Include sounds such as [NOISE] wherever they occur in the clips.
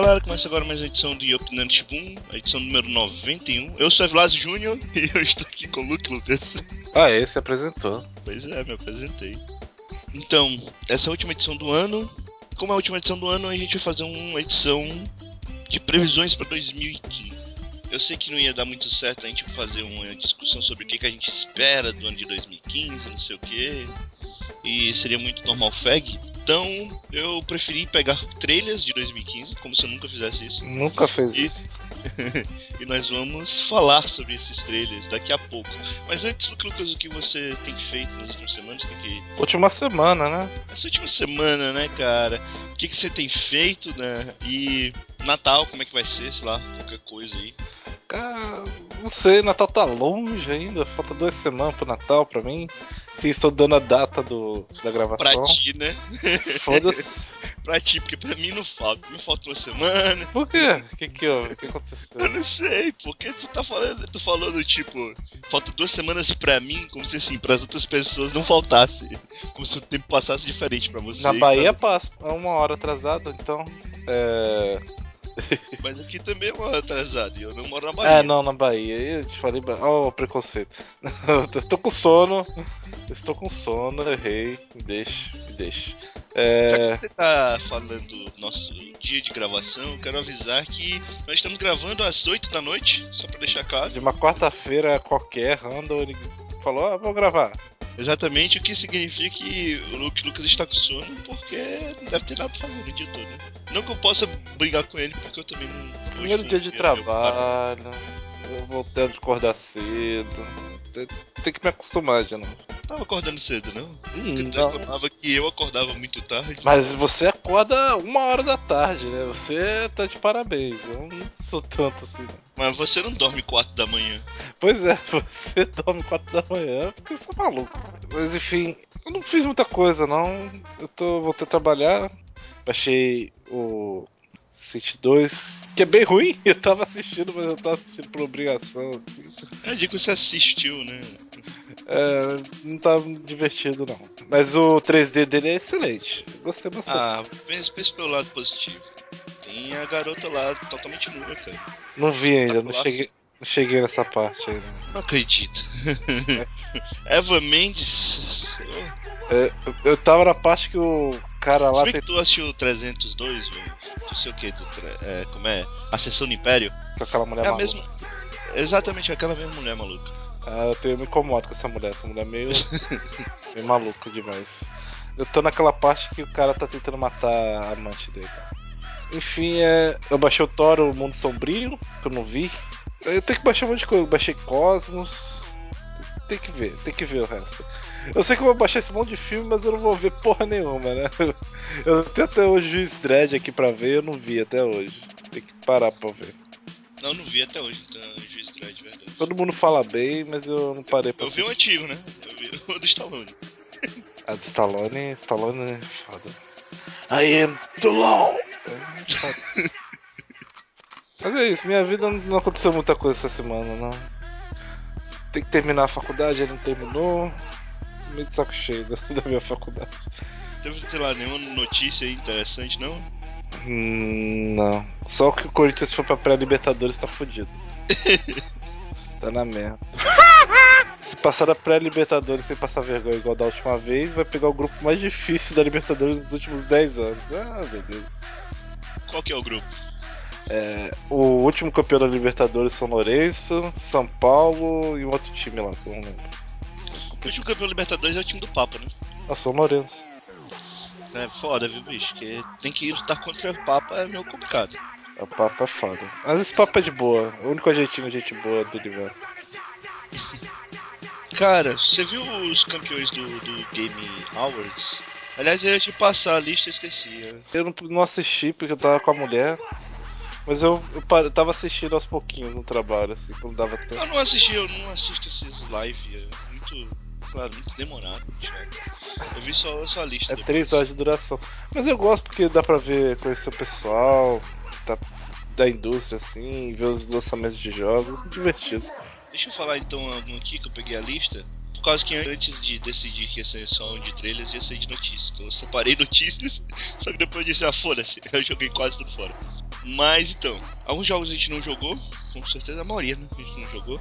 galera, começa agora mais uma edição do Opinante Boom, a edição número 91. Eu sou Evlas Júnior [LAUGHS] e eu estou aqui com o Luke Lucas. Ah, esse apresentou. Pois é, me apresentei. Então, essa é a última edição do ano. Como é a última edição do ano, a gente vai fazer uma edição de previsões para 2015. Eu sei que não ia dar muito certo a gente fazer uma discussão sobre o que, que a gente espera do ano de 2015, não sei o que. E seria muito normal fag. Então eu preferi pegar trailers de 2015, como se eu nunca fizesse isso. Nunca fez E- isso. [LAUGHS] e nós vamos falar sobre esses trailers daqui a pouco. Mas antes, Lucas, o que você tem feito nas últimas semanas? Que... Última semana, né? Essa última semana, né, cara? O que, que você tem feito, né? E Natal, como é que vai ser? Sei lá, qualquer coisa aí. Cara, não sei, Natal tá longe ainda. Falta duas semanas pro Natal pra mim. Sim, estou dando a data do, da Pra gravação. ti, né? Foda-se. [LAUGHS] Pra ti, porque pra mim não falta. Me falta uma semana. Por quê? O que que houve? O que aconteceu? Eu não sei, porque tu tá falando, tu falando, tipo, falta duas semanas pra mim, como se assim, pras outras pessoas não faltasse. Como se o tempo passasse diferente pra você. Na Bahia pra- passa é uma hora atrasada, então. É. [LAUGHS] Mas aqui também é uma atrasada, e eu não moro na Bahia. É, não, na Bahia. Eu te falei. Ó, o preconceito. [LAUGHS] Eu tô com sono. Estou com sono, errei. Me deixe, me deixe. Já É. que você tá falando do nosso dia de gravação, eu quero avisar que nós estamos gravando às 8 da noite, só pra deixar claro. De uma quarta-feira qualquer, random, falou: Ah, vou gravar. Exatamente o que significa que o Luke Lucas está com sono, porque não deve ter nada pra fazer o dia todo, né? Não que eu possa brigar com ele, porque eu também não. Primeiro dia de trabalho, eu voltei a acordar cedo. Tem- que me acostumar de novo. Tava acordando cedo, não? Hum, Eu não. reclamava que eu acordava muito tarde. Mas você acorda uma hora da tarde, né? Você tá de parabéns. Eu não sou tanto assim. não. Mas você não dorme 4 da manhã. Pois é, [LAUGHS] você dorme 4 da manhã porque você é maluco. Mas enfim, eu não fiz muita coisa não. Eu tô voltei a trabalhar. Baixei o City 2, que é bem ruim. [LAUGHS] Eu tava assistindo, mas eu tava assistindo por obrigação, assim. É, digo que você assistiu, né? É, não tá divertido não. Mas o 3D dele é excelente. Eu Gostei bastante. Ah, pensa, pensa pelo lado positivo. Tem a garota lá totalmente nua, cara. não vi ainda, não cheguei, não cheguei nessa parte ainda. Não acredito. [LAUGHS] Eva Mendes. É, eu, tava na parte que o cara lá tem que tu assistiu o 302, velho. Não sei o que, do, é, como é? Ascensão do Império. com aquela mulher É a maluca. mesma. Exatamente aquela mesma mulher maluca. Ah, eu, tenho, eu me incomodo com essa mulher. Essa mulher é meio, [LAUGHS] meio maluca demais. Eu tô naquela parte que o cara tá tentando matar a amante dele. Enfim, é, eu baixei o Thor, o Mundo Sombrio, que eu não vi. Eu tenho que baixar um monte de coisa. Eu baixei Cosmos. Tem que ver, tem que ver o resto. Eu sei que eu vou baixar esse monte de filme, mas eu não vou ver porra nenhuma, né? Eu tenho até hoje o Juiz Dredd aqui pra ver, eu não vi até hoje. Tem que parar pra ver. Não, não vi até hoje, então, Juiz Dredd, verdade. Todo mundo fala bem, mas eu não parei pra Eu vi o assistir. antigo, né? Eu vi [LAUGHS] o do Stallone. A do Stallone, Stallone é foda. I am Stallone! É foda. Mas é isso, minha vida não aconteceu muita coisa essa semana, não. Tem que terminar a faculdade, ele não terminou. Meio de saco cheio da, da minha faculdade. Teve, sei lá, nenhuma notícia aí interessante, não? Hum, não. Só que o Corinthians foi pra pré-Libertadores tá fudido. [LAUGHS] tá na merda. Se passar da pré-Libertadores sem passar vergonha igual da última vez, vai pegar o grupo mais difícil da Libertadores nos últimos 10 anos. Ah, meu Deus. Qual que é o grupo? É, o último campeão da Libertadores São Lourenço, São Paulo e um outro time lá, que eu não lembro. O último campeão Libertadores é o time do Papa, né? Ah, São Lourenço. É foda, viu, bicho? Porque tem que lutar contra o Papa é meio complicado. O papo é foda. Mas esse papo é de boa. O único jeitinho gente boa do universo. Cara, você viu os campeões do, do Game Awards? Aliás, eu ia te passar a lista e esqueci. Eu não, não assisti porque eu tava com a mulher. Mas eu, eu, eu tava assistindo aos pouquinhos no trabalho, assim, quando dava tempo. Eu não assisti, eu não assisto esses live, é muito, claro, muito demorado. Eu vi só, só a lista. É depois. 3 horas de duração. Mas eu gosto porque dá pra ver, conhecer o pessoal que tá da indústria, assim, ver os lançamentos de jogos. Divertido. Deixa eu falar então algum aqui que eu peguei a lista. Por causa que antes de decidir que ia ser só um de trailers, ia ser de notícias. Então eu separei notícias, [LAUGHS] só que depois eu disse, ah, foda-se, [LAUGHS] eu joguei quase tudo fora. Mas então, alguns jogos a gente não jogou, com certeza a maioria né, a gente não jogou.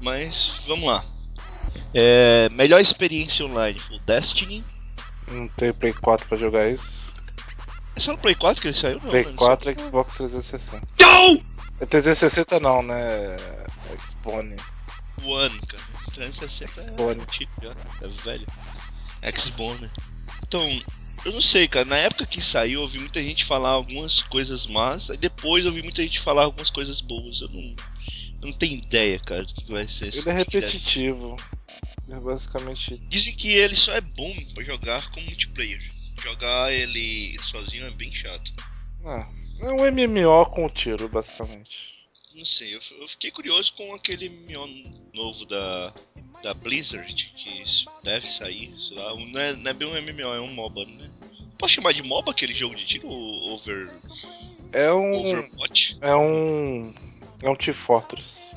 Mas vamos lá. É, melhor experiência online o Destiny. Não tem Play 4 pra jogar isso. É só no Play 4 que ele saiu? Não, Play né? 4 e Xbox 360. Não! É 360 não, né? É Xbone. One, cara. 360 Xbone. é antigo já, é velho. Xbone. Então, eu não sei, cara. Na época que saiu, eu ouvi muita gente falar algumas coisas más, aí depois eu ouvi muita gente falar algumas coisas boas. Eu não, eu não tenho ideia, cara, do que vai ser esse Ele é podcast. repetitivo. É basicamente. Dizem que ele só é bom pra jogar com multiplayer. Jogar ele sozinho é bem chato. Ah, é um MMO com tiro, basicamente. Não sei, eu, eu fiquei curioso com aquele MMO novo da, da Blizzard, que deve sair, sei lá. Não é, não é bem um MMO, é um MOBA, né? Posso chamar de MOBA aquele jogo de tiro? Over, É um. Overwatch? É um. É um Team Fortress.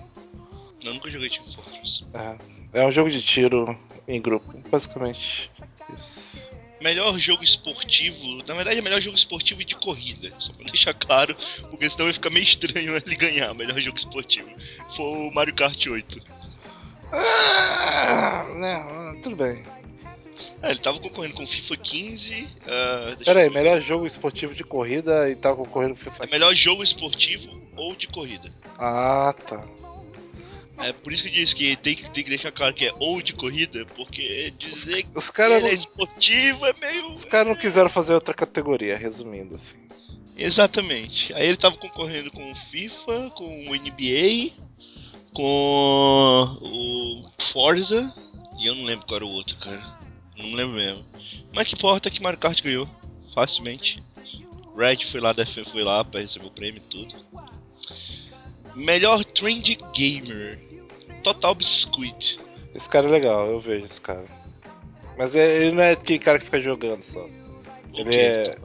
Não, eu nunca joguei Team Fortress. É. É um jogo de tiro em grupo, basicamente. Isso. Melhor jogo esportivo, na verdade é melhor jogo esportivo e de corrida, só pra deixar claro, porque senão vai ficar meio estranho [LAUGHS] ele ganhar melhor jogo esportivo. Foi o Mario Kart 8. Ah, não, tudo bem. É, ele tava concorrendo com FIFA 15. ah, deixa Pera aí, eu ver. melhor jogo esportivo de corrida e tá concorrendo com FIFA. É melhor jogo esportivo ou de corrida. Ah, tá. É por isso que eu disse que tem, que tem que deixar claro que é ou de corrida, porque dizer que Os caras ele é esportivo é meio. os caras não quiseram fazer outra categoria, resumindo assim. Exatamente. Aí ele tava concorrendo com o FIFA, com o NBA, com o Forza, e eu não lembro qual era o outro, cara. Não lembro mesmo. Mas que importa que Mario Kart ganhou, facilmente. Red foi lá, def- foi lá pra receber o prêmio e tudo. Melhor Trend Gamer. Total Biscuit. Esse cara é legal, eu vejo esse cara. Mas é- ele não é aquele cara que fica jogando só. Ele é-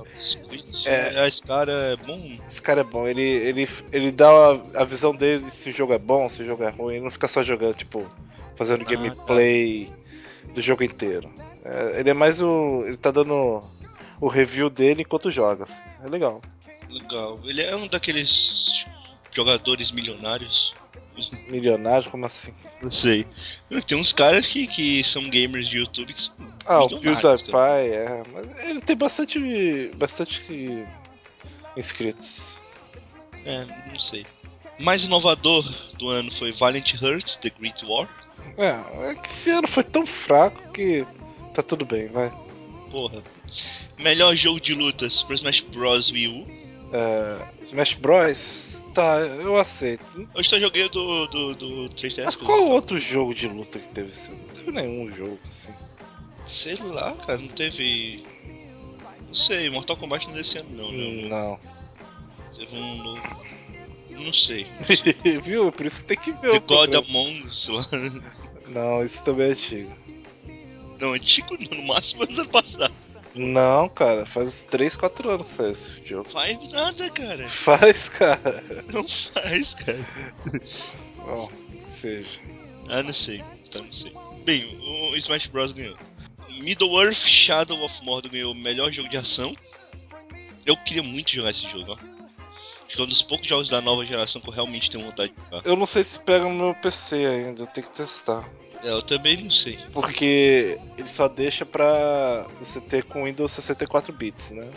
é- É, Esse cara é bom. Esse cara é bom, ele, ele, ele dá a, a visão dele se o jogo é bom, se o jogo é ruim, ele não fica só jogando, tipo, fazendo Ah, gameplay do jogo inteiro. É, ele é mais o. Ele tá dando o review dele enquanto joga. assim. É legal. Legal. Ele é um daqueles jogadores milionários. Milionário, como assim? Não sei. Tem uns caras que, que são gamers de YouTube que são Ah, o PewDiePie, é. Mas ele tem bastante. bastante inscritos. É, não sei. Mais inovador do ano foi Valiant Hearts, The Great War. É, é que esse ano foi tão fraco que tá tudo bem, vai. Porra. Melhor jogo de luta, Super Smash Bros. Wii U. É, Smash Bros. Tá, eu aceito. Eu só joguei o do, do, do 3DS. Mas qual outro jogo de luta que teve esse? Não teve nenhum jogo assim. Sei lá, cara, não teve. Não sei, Mortal Kombat não é desse ano não, não. Não. Teve um novo. Não sei. [LAUGHS] Viu? Por isso tem que ver The o God. Among Us lá. Não, isso também é antigo. Não, antigo não, no máximo ano passado. Não, cara, faz uns 3, 4 anos que saiu esse jogo. Faz nada, cara. Faz, cara. Não faz, cara. Bom, que seja. Ah, não sei. Tá, não sei. Bem, o Smash Bros ganhou. Middle-earth Shadow of Mordor ganhou o melhor jogo de ação. Eu queria muito jogar esse jogo, ó. Acho que é um dos poucos jogos da nova geração que eu realmente tenho vontade de jogar. Eu não sei se pega no meu PC ainda, eu tenho que testar. É, eu também não sei. Porque ele só deixa pra você ter com Windows 64 bits, né?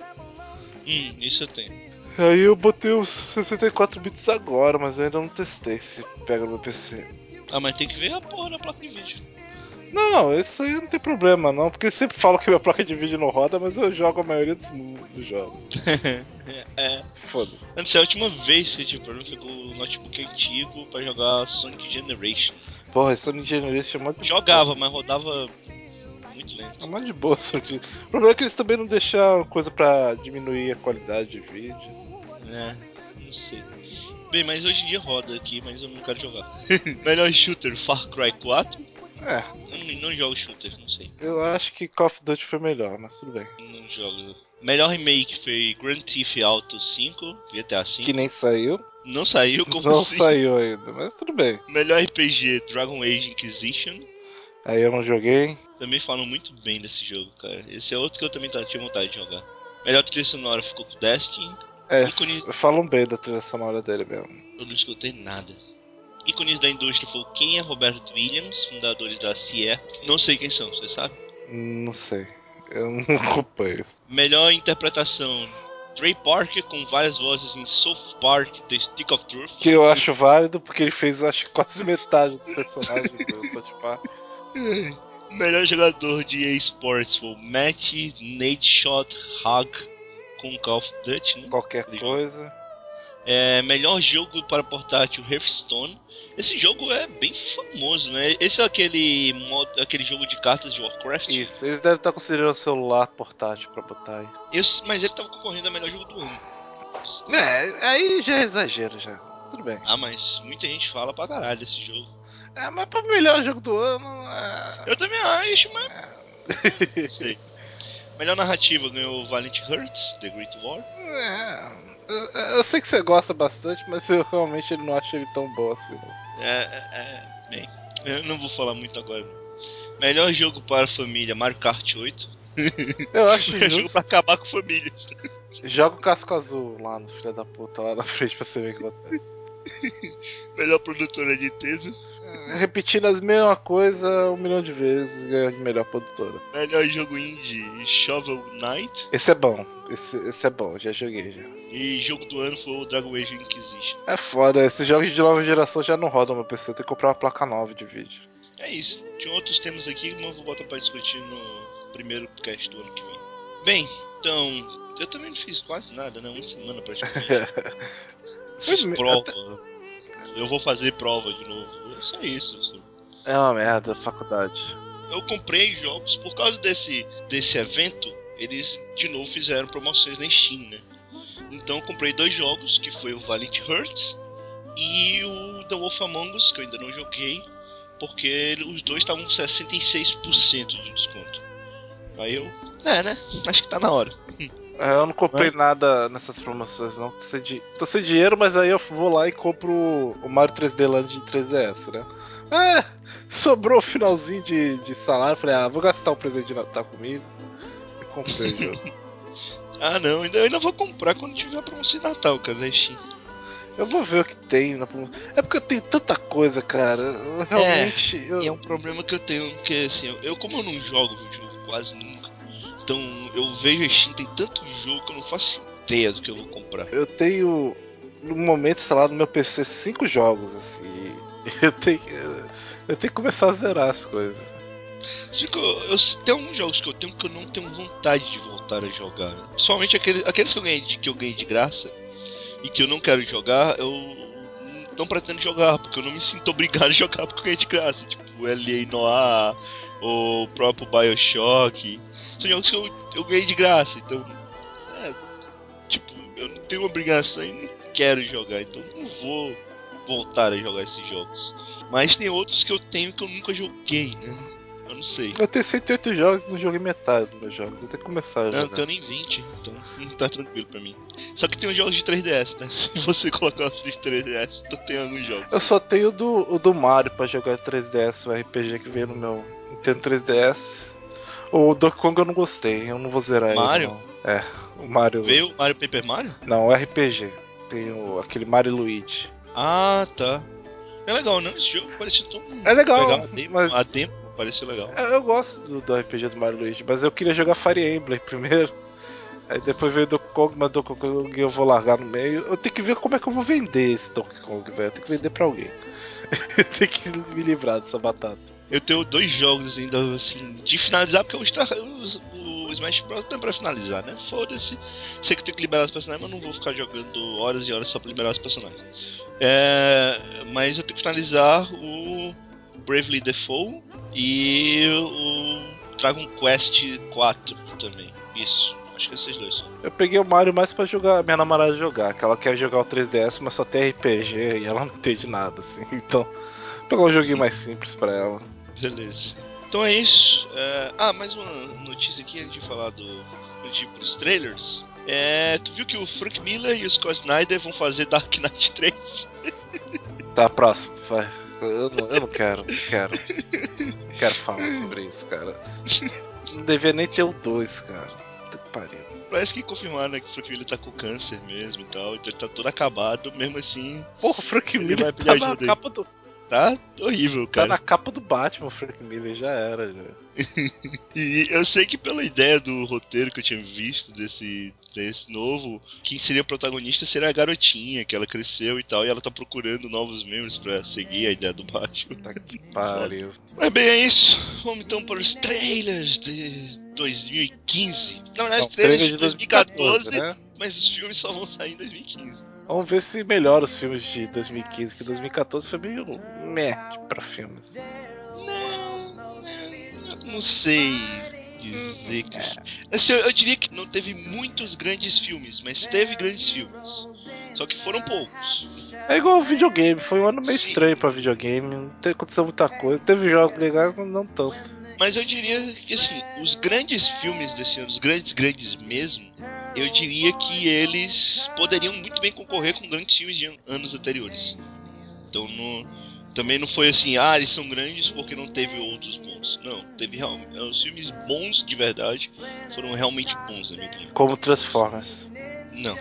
Hum, isso eu tenho. Aí eu botei os 64 bits agora, mas eu ainda não testei se pega no meu PC. Ah, mas tem que ver a porra da placa de vídeo. Não, isso aí não tem problema não, porque sempre falam que minha placa de vídeo não roda, mas eu jogo a maioria dos, dos jogos. [LAUGHS] é. Foda-se. Antes, a última vez que eu tive problema foi com o notebook antigo pra jogar Sonic Generation. Porra, Sonic Generation é mó de Jogava, mas rodava muito lento. É mó de boa, Sonic. O problema é que eles também não deixaram coisa pra diminuir a qualidade de vídeo. É, não sei. Bem, mas hoje em dia roda aqui, mas eu não quero jogar. [LAUGHS] Melhor shooter, Far Cry 4. É, Eu não, não jogo shooter, não sei. eu acho que Call of Duty foi melhor, mas tudo bem. Não jogo. Melhor remake foi Grand Theft Auto 5, GTA 5. Que nem saiu. Não saiu, como não assim? saiu ainda, mas tudo bem. Melhor RPG, Dragon Age Inquisition. Aí eu não joguei. Também falam muito bem desse jogo, cara. Esse é outro que eu também tinha vontade de jogar. Melhor trilha sonora ficou com Destiny. É, Ícones- falam bem da trilha sonora dele mesmo. Eu não escutei nada. Ícones da indústria foi o Ken e Robert Williams, fundadores da Sierra. Não sei quem são, você sabe? Não sei. Eu não [LAUGHS] acompanho. Melhor interpretação: Trey Parker com várias vozes em South Park, The Stick of Truth. Que eu acho válido porque ele fez, acho quase metade dos personagens do South Park. [LAUGHS] Melhor jogador de EA Sports foi o Matt Nadeshot Hug com Call of Duty. Né? Qualquer coisa. É, melhor jogo para portátil Hearthstone. Esse jogo é bem famoso, né? Esse é aquele modo, aquele jogo de cartas de Warcraft. Isso, eles devem estar considerando o celular portátil pra botar aí. Esse- mas ele tava concorrendo a melhor jogo do ano. É, aí já é exagero já. Tudo bem. Ah, mas muita gente fala pra caralho desse jogo. É, mas pra melhor jogo do ano. É... Eu também acho, mas. Não [LAUGHS] sei. Melhor narrativa ganhou o Valiant Hearts, The Great War. é, eu, eu sei que você gosta bastante, mas eu realmente não acho ele tão bom assim. É, é, é, bem, eu não vou falar muito agora. Melhor jogo para família, Mario Kart 8. Eu acho [LAUGHS] É jogo justo. pra acabar com famílias. Joga o casco azul lá no filho da puta, lá na frente pra você ver o que acontece. [LAUGHS] Melhor produtora de Nintendo. Repetindo as mesmas coisas um milhão de vezes, ganha de melhor produtora. Melhor jogo indie, Shovel Knight. Esse é bom, esse, esse é bom, já joguei já. E jogo do ano foi o Dragon Age Inquisition. É foda, esses jogos de nova geração já não rodam no meu PC, eu tenho que comprar uma placa nova de vídeo. É isso. Tinha outros temas aqui, mas vou botar pra discutir no primeiro cast do ano que vem. Bem, então, eu também não fiz quase nada, né? Uma semana praticamente. [LAUGHS] Fiz prova. Eu vou fazer prova de novo. É só isso. assim. É uma merda, faculdade. Eu comprei jogos por causa desse, desse evento. Eles de novo fizeram promoções na Steam, né? Então eu comprei dois jogos, que foi o Valiant Hearts e o The Wolf Among Us, que eu ainda não joguei, porque os dois estavam com 66% de desconto. Aí eu, é, né? Acho que tá na hora. [LAUGHS] É, Eu não comprei nada nessas promoções, não. Tô sem, di- tô sem dinheiro, mas aí eu vou lá e compro o Mario 3D Land de 3DS, né? É, sobrou o finalzinho de, de salário. Falei, ah, vou gastar um presente de Natal comigo. E comprei o jogo. [LAUGHS] Ah não, ainda, eu ainda vou comprar quando tiver a promoção de Natal, cara, na Steam. Eu vou ver o que tem na promoção. É porque eu tenho tanta coisa, cara. Eu realmente. eu- E é um problema que eu tenho, porque assim, eu, eu como eu não jogo videojogo quase nunca, então eu vejo a Steam, tem tanto jogo que eu não faço ideia do que eu vou comprar. Eu tenho, no momento, sei lá, no meu PC, cinco jogos, assim. [LAUGHS] Eu tenho, eu tenho que começar a zerar as coisas. Assim que eu, eu, tem alguns jogos que eu tenho que eu não tenho vontade de voltar a jogar. Né? Principalmente aqueles, aqueles que, eu ganhei de, que eu ganhei de graça e que eu não quero jogar, eu não pretendo jogar, porque eu não me sinto [LAUGHS] obrigado a jogar porque eu ganhei de graça. Tipo, o LA Noir, o próprio Bioshock. São jogos que eu, eu ganhei de graça, então. É, tipo, eu não tenho obrigação e não quero jogar, então não vou voltar a jogar esses jogos. Mas tem outros que eu tenho que eu nunca joguei, né? Eu não sei. Eu tenho 108 jogos e não joguei metade dos meus jogos. Eu tenho que começar a Não, não tenho nem 20, então não tá tranquilo pra mim. Só que tem os jogos de 3DS, né? [LAUGHS] Se você colocar os de 3DS, então tem alguns jogos. Eu só tenho o do, o do Mario pra jogar 3DS, o RPG que veio no meu Nintendo 3DS. O Donkey Kong eu não gostei, eu não vou zerar Mario? ele. Não. É, o Mario. Veio o Mario Paper Mario? Não, o RPG. Tem o, aquele Mario Luigi. Ah, tá. É legal, não? Esse jogo parecia tão É legal, A demo, mas- a demo pareceu legal. Eu, eu gosto do, do RPG do Mario Luigi, mas eu queria jogar Fire Emblem primeiro. [LAUGHS] Aí depois veio o Donkey Kong, mas Donkey Kong eu vou largar no meio. Eu tenho que ver como é que eu vou vender esse Donkey Kong, velho. Eu tenho que vender pra alguém. [LAUGHS] eu tenho que me livrar dessa batata. Eu tenho dois jogos ainda, assim, de finalizar, porque o, Star, o, o Smash Bros. não é pra finalizar, né? Foda-se. Sei que tem que liberar os personagens, mas não vou ficar jogando horas e horas só pra liberar os personagens. É, mas eu tenho que finalizar o Bravely Default e o Dragon Quest 4 também. Isso, acho que esses dois. Eu peguei o Mario mais pra jogar, minha namorada jogar, que ela quer jogar o 3DS, mas só tem RPG e ela não entende nada, assim. [LAUGHS] Então, pegar um joguinho mais simples pra ela. Beleza. Então é isso. É, Ah, mais uma notícia aqui antes de falar do. antes de ir pros trailers. É, tu viu que o Frank Miller e o Scott Snyder vão fazer Dark Knight 3? Tá, próximo, vai. Eu não, eu não quero, não quero. Não quero falar sobre isso, cara. Não devia nem ter o 2, cara. Puta que pariu. parece que confirmaram né, que o Frank Miller tá com câncer mesmo e tal. Então ele tá todo acabado, mesmo assim. Porra, o Frank Ele Miller vai tá na ajuda capa do. Tá horrível, Tá cara. na capa do Batman, o Frank Miller já era. Já. [LAUGHS] E eu sei que pela ideia do roteiro que eu tinha visto desse, desse novo, quem seria o protagonista seria a garotinha, que ela cresceu e tal, e ela tá procurando novos membros pra seguir a ideia do Batman. Tá que pariu. Mas bem, é isso. Vamos então para os trailers de 2015. Na verdade, Não, trailers trailer de 2014, né? mas os filmes só vão sair em 2015. Vamos ver se melhora os filmes de 2015, que 2014 foi meio meh pra filmes. Não, não, sei dizer que. Assim, eu, eu diria que não teve muitos grandes filmes, mas teve grandes filmes. Só que foram poucos. É igual o videogame, foi um ano meio Sim. estranho pra videogame, não te- aconteceu muita coisa. Teve jogos legais, mas não tanto. Mas eu diria que assim, os grandes filmes desse ano, os grandes, grandes mesmo, eu diria que eles poderiam muito bem concorrer com grandes filmes de an- anos anteriores. Então não, também não foi assim, ah, eles são grandes porque não teve outros bons. Não, teve realmente. Os filmes bons de verdade foram realmente bons, na minha opinião. Como Transformers. Não.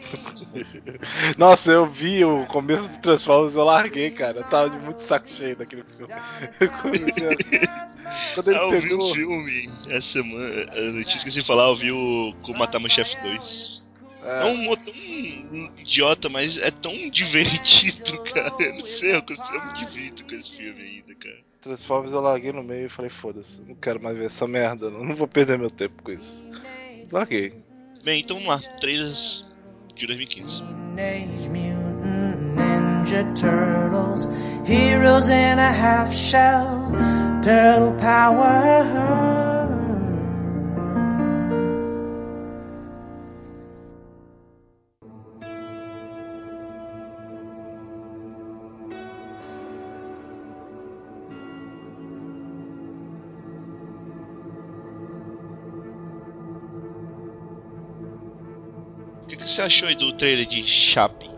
[LAUGHS] Nossa, eu vi o começo do Transformers, eu larguei, cara. Eu tava de muito saco cheio daquele filme. Eu comecei a- Quando ele Ah, eu vi pegou. um filme essa semana, eu não tinha esquecido de falar, eu vi o Como Matar Meu Chefe 2. É É, um, um idiota, mas é tão divertido, [LAUGHS] cara. Eu não sei, eu, eu me divirto com esse filme ainda, cara. Transformers eu larguei no meio e falei, foda-se, não quero mais ver essa merda, não, não vou perder meu tempo com isso. Larguei. Bem, então vamos lá. Trailers de 2015. Teenage Mutant Ninja Turtles, heroes in a half shell, turtle power. Que, que você achou aí do trailer de Chappie?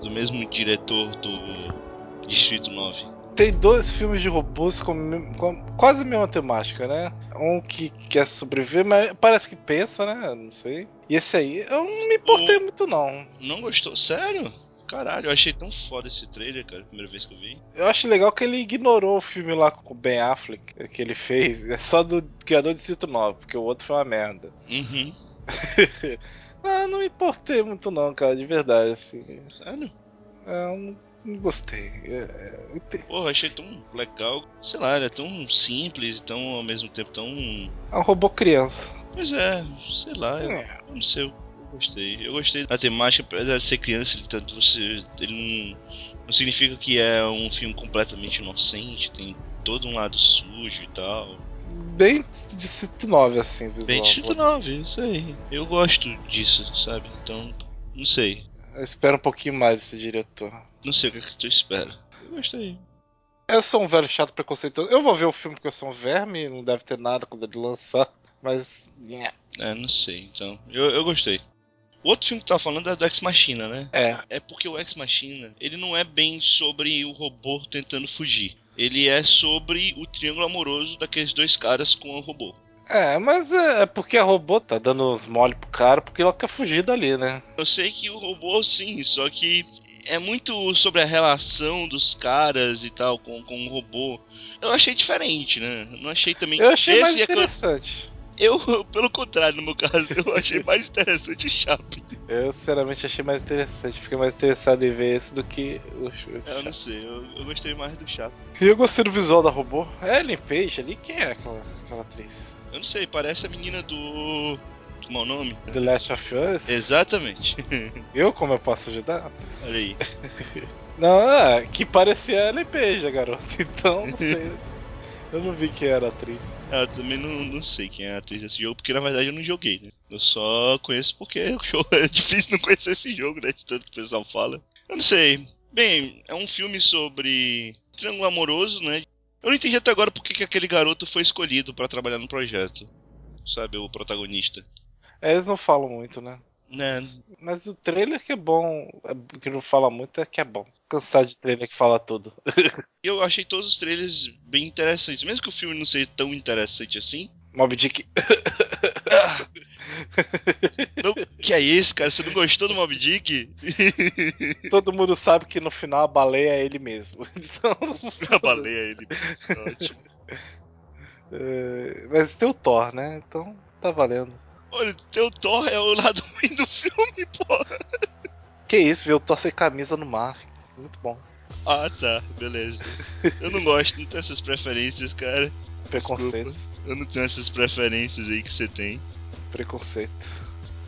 Do mesmo diretor do Distrito 9? Tem dois filmes de robôs com, com quase a mesma temática, né? Um que quer sobreviver, mas parece que pensa, né? Não sei. E esse aí, eu não me importei muito, não. Não gostou? Sério? Caralho, eu achei tão foda esse trailer, cara. Primeira vez que eu vi. Eu acho legal que ele ignorou o filme lá com o Ben Affleck, que ele fez. É [LAUGHS] só do criador de Distrito 9, porque o outro foi uma merda. Uhum. [LAUGHS] Ah, não me importei muito, não, cara, de verdade, assim. Sério? É, eu não, não gostei. É, é, te- Porra, achei tão legal. Sei lá, ele é tão simples e tão ao mesmo tempo tão. é um robô criança. Pois é, sei lá, eu, É. eu não sei, eu, eu gostei. Eu gostei da temática, apesar de ser criança, ele, tanto você. Ele não, não significa que é um filme completamente inocente, tem todo um lado sujo e tal. Bem Distrito 9, assim, visual. Bem Distrito 9, isso aí. Eu gosto disso, sabe? Então, não sei. Eu espero um pouquinho mais desse diretor. Não sei o que, é que tu espera. Eu gostei. Eu sou um velho chato preconceituoso. Eu vou ver o filme porque eu sou um verme, não deve ter nada quando ele lançar. Mas. É, não sei, então. Eu, eu gostei. O outro filme que tu tá falando é do Ex Machina, né? É, É porque o Ex Machina, ele não é bem sobre o robô tentando fugir. Ele é sobre o triângulo amoroso daqueles dois caras com o robô. é, mas é, é porque a robô tá dando uns mole pro cara porque ela quer fugir dali, né? Eu sei que o robô sim, só que é muito sobre a relação dos caras e tal com, com o robô. Eu achei diferente, né? Eu Não achei também. Eu achei mais que eu- interessante. Eu, [LAUGHS] pelo contrário, no meu caso, eu achei [LAUGHS] mais interessante o Chape. Eu, sinceramente, achei mais interessante. Fiquei mais interessado em ver esse do que o. o Eu não sei, eu, eu gostei mais do Chape. E eu gostei do visual da robô. É Ellen Page ali? Quem é aquela, aquela atriz? Eu não sei, parece a menina do. Como é o nome? The Last of Us? Exatamente. [LAUGHS] Eu, como eu posso ajudar? Olha aí. Não, é, que parecia a Ellen Page, a garota. Então, não sei. Eu não vi quem era a atriz. Ah, eu também não, não sei quem é a atriz desse jogo, porque na verdade eu não joguei, né? Eu só conheço porque [LAUGHS] é difícil não conhecer esse jogo, né? De tanto que o pessoal fala. Eu não sei. Bem, é um filme sobre triângulo amoroso, né? Eu não entendi até agora por que que aquele garoto foi escolhido pra trabalhar no projeto. Sabe, o protagonista. É, eles não falam muito, né? Né? Mas o trailer que é bom, é- que não fala muito, é que é bom. Cansado de trailer que fala tudo. Eu achei todos os trailers bem interessantes. Mesmo que o filme não seja tão interessante assim, Mob Dick. Não, que é isso, cara? Você não gostou do Mob Dick? Todo mundo sabe que no final a baleia é ele mesmo. [LAUGHS] Então, A baleia é ele. Ótimo. é, mas tem o Thor, né? Então tá valendo. Olha, teu Thor é o lado ruim do filme, porra. Que isso, ver o Thor sem camisa no mar. Muito bom. Ah, tá, beleza. Eu não gosto, não tenho essas preferências, cara. Preconceito. Desculpa. Eu não tenho essas preferências aí que você tem. Preconceito.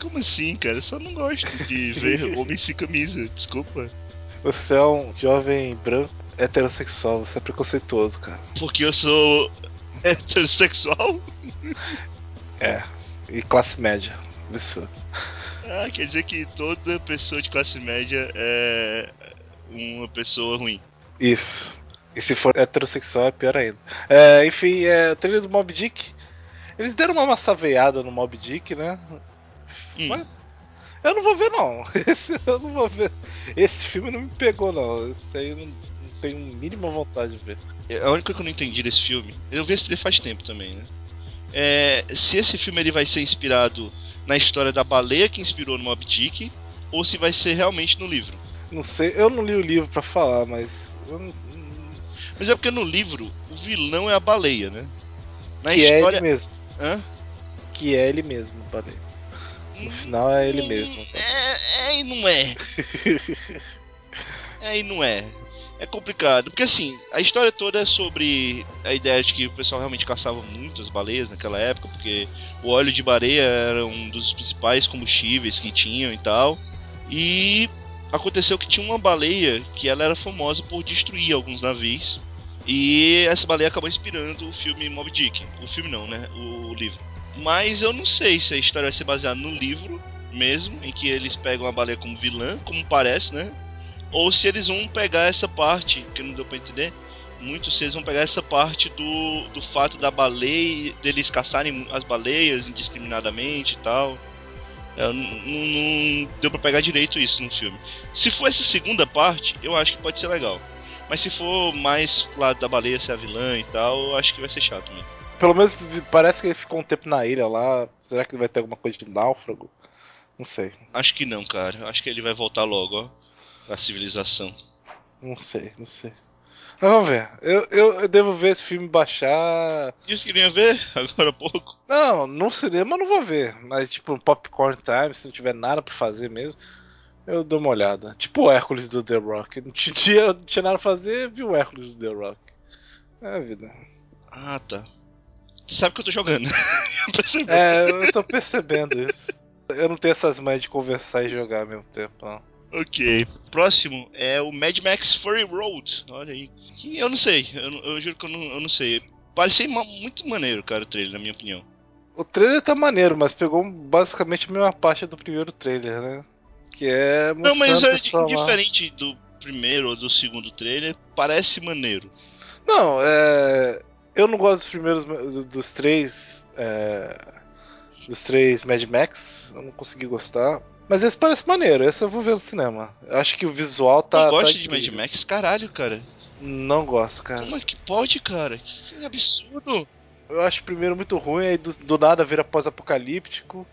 Como assim, cara? Eu só não gosto de ver [LAUGHS] homem sem camisa. Desculpa. Você é um jovem branco heterossexual, você é preconceituoso, cara. Porque eu sou heterossexual? É. E classe média. Absurdo. Ah, quer dizer que toda pessoa de classe média é uma pessoa ruim. Isso. E se for heterossexual é pior ainda. É, enfim, é, o trailer do Mob Dick. Eles deram uma massaveada no Mob Dick, né? Hum. Mas eu não vou ver, não. [LAUGHS] Esse eu não vou ver. Esse filme não me pegou, não. Esse aí eu não, não tenho mínima vontade de ver. A única que eu não entendi desse filme, eu vi esse trailer faz tempo também, né? É, se esse filme ele vai ser inspirado na história da baleia que inspirou no Mob Dick, ou se vai ser realmente no livro. Não sei, eu não li o livro pra falar, mas. não- Mas é porque no livro o vilão é a baleia, né? Na que é história. ele mesmo. Hã? Que é ele mesmo, baleia. No final é ele mesmo. É, é e não é. [LAUGHS] É e não é. É complicado. Porque assim, a história toda é sobre a ideia de que o pessoal realmente caçava muitas baleias naquela época, porque o óleo de baleia era um dos principais combustíveis que tinham e tal. E aconteceu que tinha uma baleia que ela era famosa por destruir alguns navios. E essa baleia acabou inspirando o filme Moby Dick. O filme não, né? O, livro. Mas eu não sei se a história vai ser baseada no livro mesmo, em que eles pegam a baleia como vilã, como parece, né? Ou se eles vão pegar essa parte, que não deu pra entender muito, se eles vão pegar essa parte do, do fato da baleia, deles caçarem as baleias indiscriminadamente e tal. É, não, não- deu pra pegar direito isso no filme. Se for essa segunda parte, eu acho que pode ser legal. Mas se for mais lado da baleia ser a vilã e tal, eu acho que vai ser chato mesmo. Pelo menos parece que ele ficou um tempo na ilha lá. Será que vai ter alguma coisa de náufrago? Não sei. Acho que não, cara. Acho que ele vai voltar logo, ó. Pra civilização. Não sei, não sei. Mas vamos ver. Eu, eu, eu devo ver esse filme baixar. Isso queria ver [LAUGHS] agora há pouco. Não, no cinema eu não vou ver. Mas tipo, um popcorn time, se não tiver nada pra fazer mesmo, eu dou uma olhada. Tipo o Hércules do The Rock. Não [LAUGHS] tinha, não tinha nada pra fazer, vi o Hércules do The Rock. É a vida. Ah, tá. Sabe que eu tô jogando. [LAUGHS] Percebeu? É, eu tô percebendo isso. Eu não tenho essas manhas de conversar e jogar ao mesmo tempo, não. Ok. Próximo é o Mad Max Fury Road. Olha aí. Que eu não sei. Eu, eu juro que eu não, eu não sei. Parecia ma- muito maneiro, cara, o trailer, na minha opinião. O trailer tá maneiro, mas pegou basicamente a mesma parte do primeiro trailer, né? Que é Não, mas é pessoal lá. diferente do primeiro ou do segundo trailer. Parece maneiro. Não, é. Eu não gosto dos primeiros do- dos três. é, Dos três Mad Max. Eu não consegui gostar. Mas esse parece maneiro, esse eu vou ver no cinema. Eu acho que o visual tá. não gosta tá de Mad. Max? Caralho, cara. Não gosto, cara. Como é que pode, cara? Que absurdo. Eu acho o primeiro muito ruim, aí do, do nada vira pós-apocalíptico.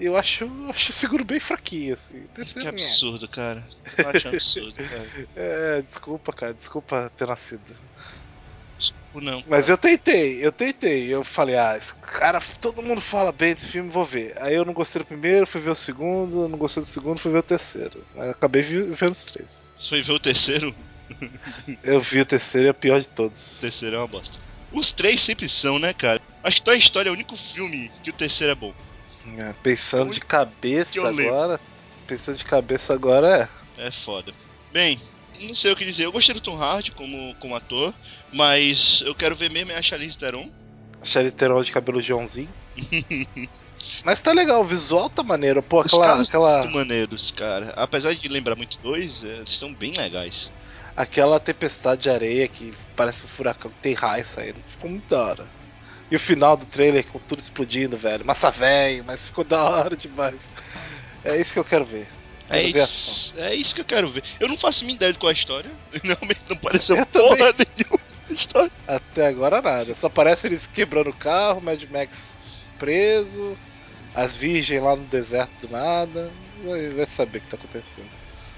Eu acho, eu acho o segundo bem fraquinho, assim. O Que terceiro, absurdo, cara. Eu acho um absurdo, cara. [LAUGHS] É, desculpa, cara, desculpa ter nascido. Desculpa, não. Mas eu tentei, eu tentei. Eu falei, ah, esse cara, todo mundo fala bem desse filme, vou ver. Aí eu não gostei do primeiro, fui ver o segundo, não gostei do segundo, fui ver o terceiro. Aí eu acabei vendo os três. Você foi ver o terceiro? [LAUGHS] Eu vi o terceiro e é o pior de O todos. terceiro é uma bosta. Os três sempre são, né, cara? Acho que Toy Story é o único filme que o terceiro é bom. É, pensando de cabeça eu lembro. agora. Pensando de cabeça agora é. É foda. Bem, não sei o que dizer. Eu gostei do Tom Hardy como, como ator, mas eu quero ver mesmo é a Charlize Theron. Charlize Theron de cabelo Joãozinho. [LAUGHS] Mas tá legal, o visual tá maneiro. Pô, Os aquela, carros são aquela, muito maneiros, cara. Apesar de lembrar muito dois, é, eles estão bem legais. aquela tempestade de areia que parece um furacão que tem raio saindo. Ficou muito da hora. E o final do trailer com tudo explodindo, velho. Massa velho, mas ficou da hora demais. É isso que eu quero ver. É isso, é isso que eu quero ver. Eu não faço minha ideia de qual é a história. [LAUGHS] Realmente não pareceu Eu porra nenhuma a história. Até agora nada. Só parece eles quebrando o carro, Mad Max preso. as virgens lá no deserto do nada. Vai, saber o que tá acontecendo.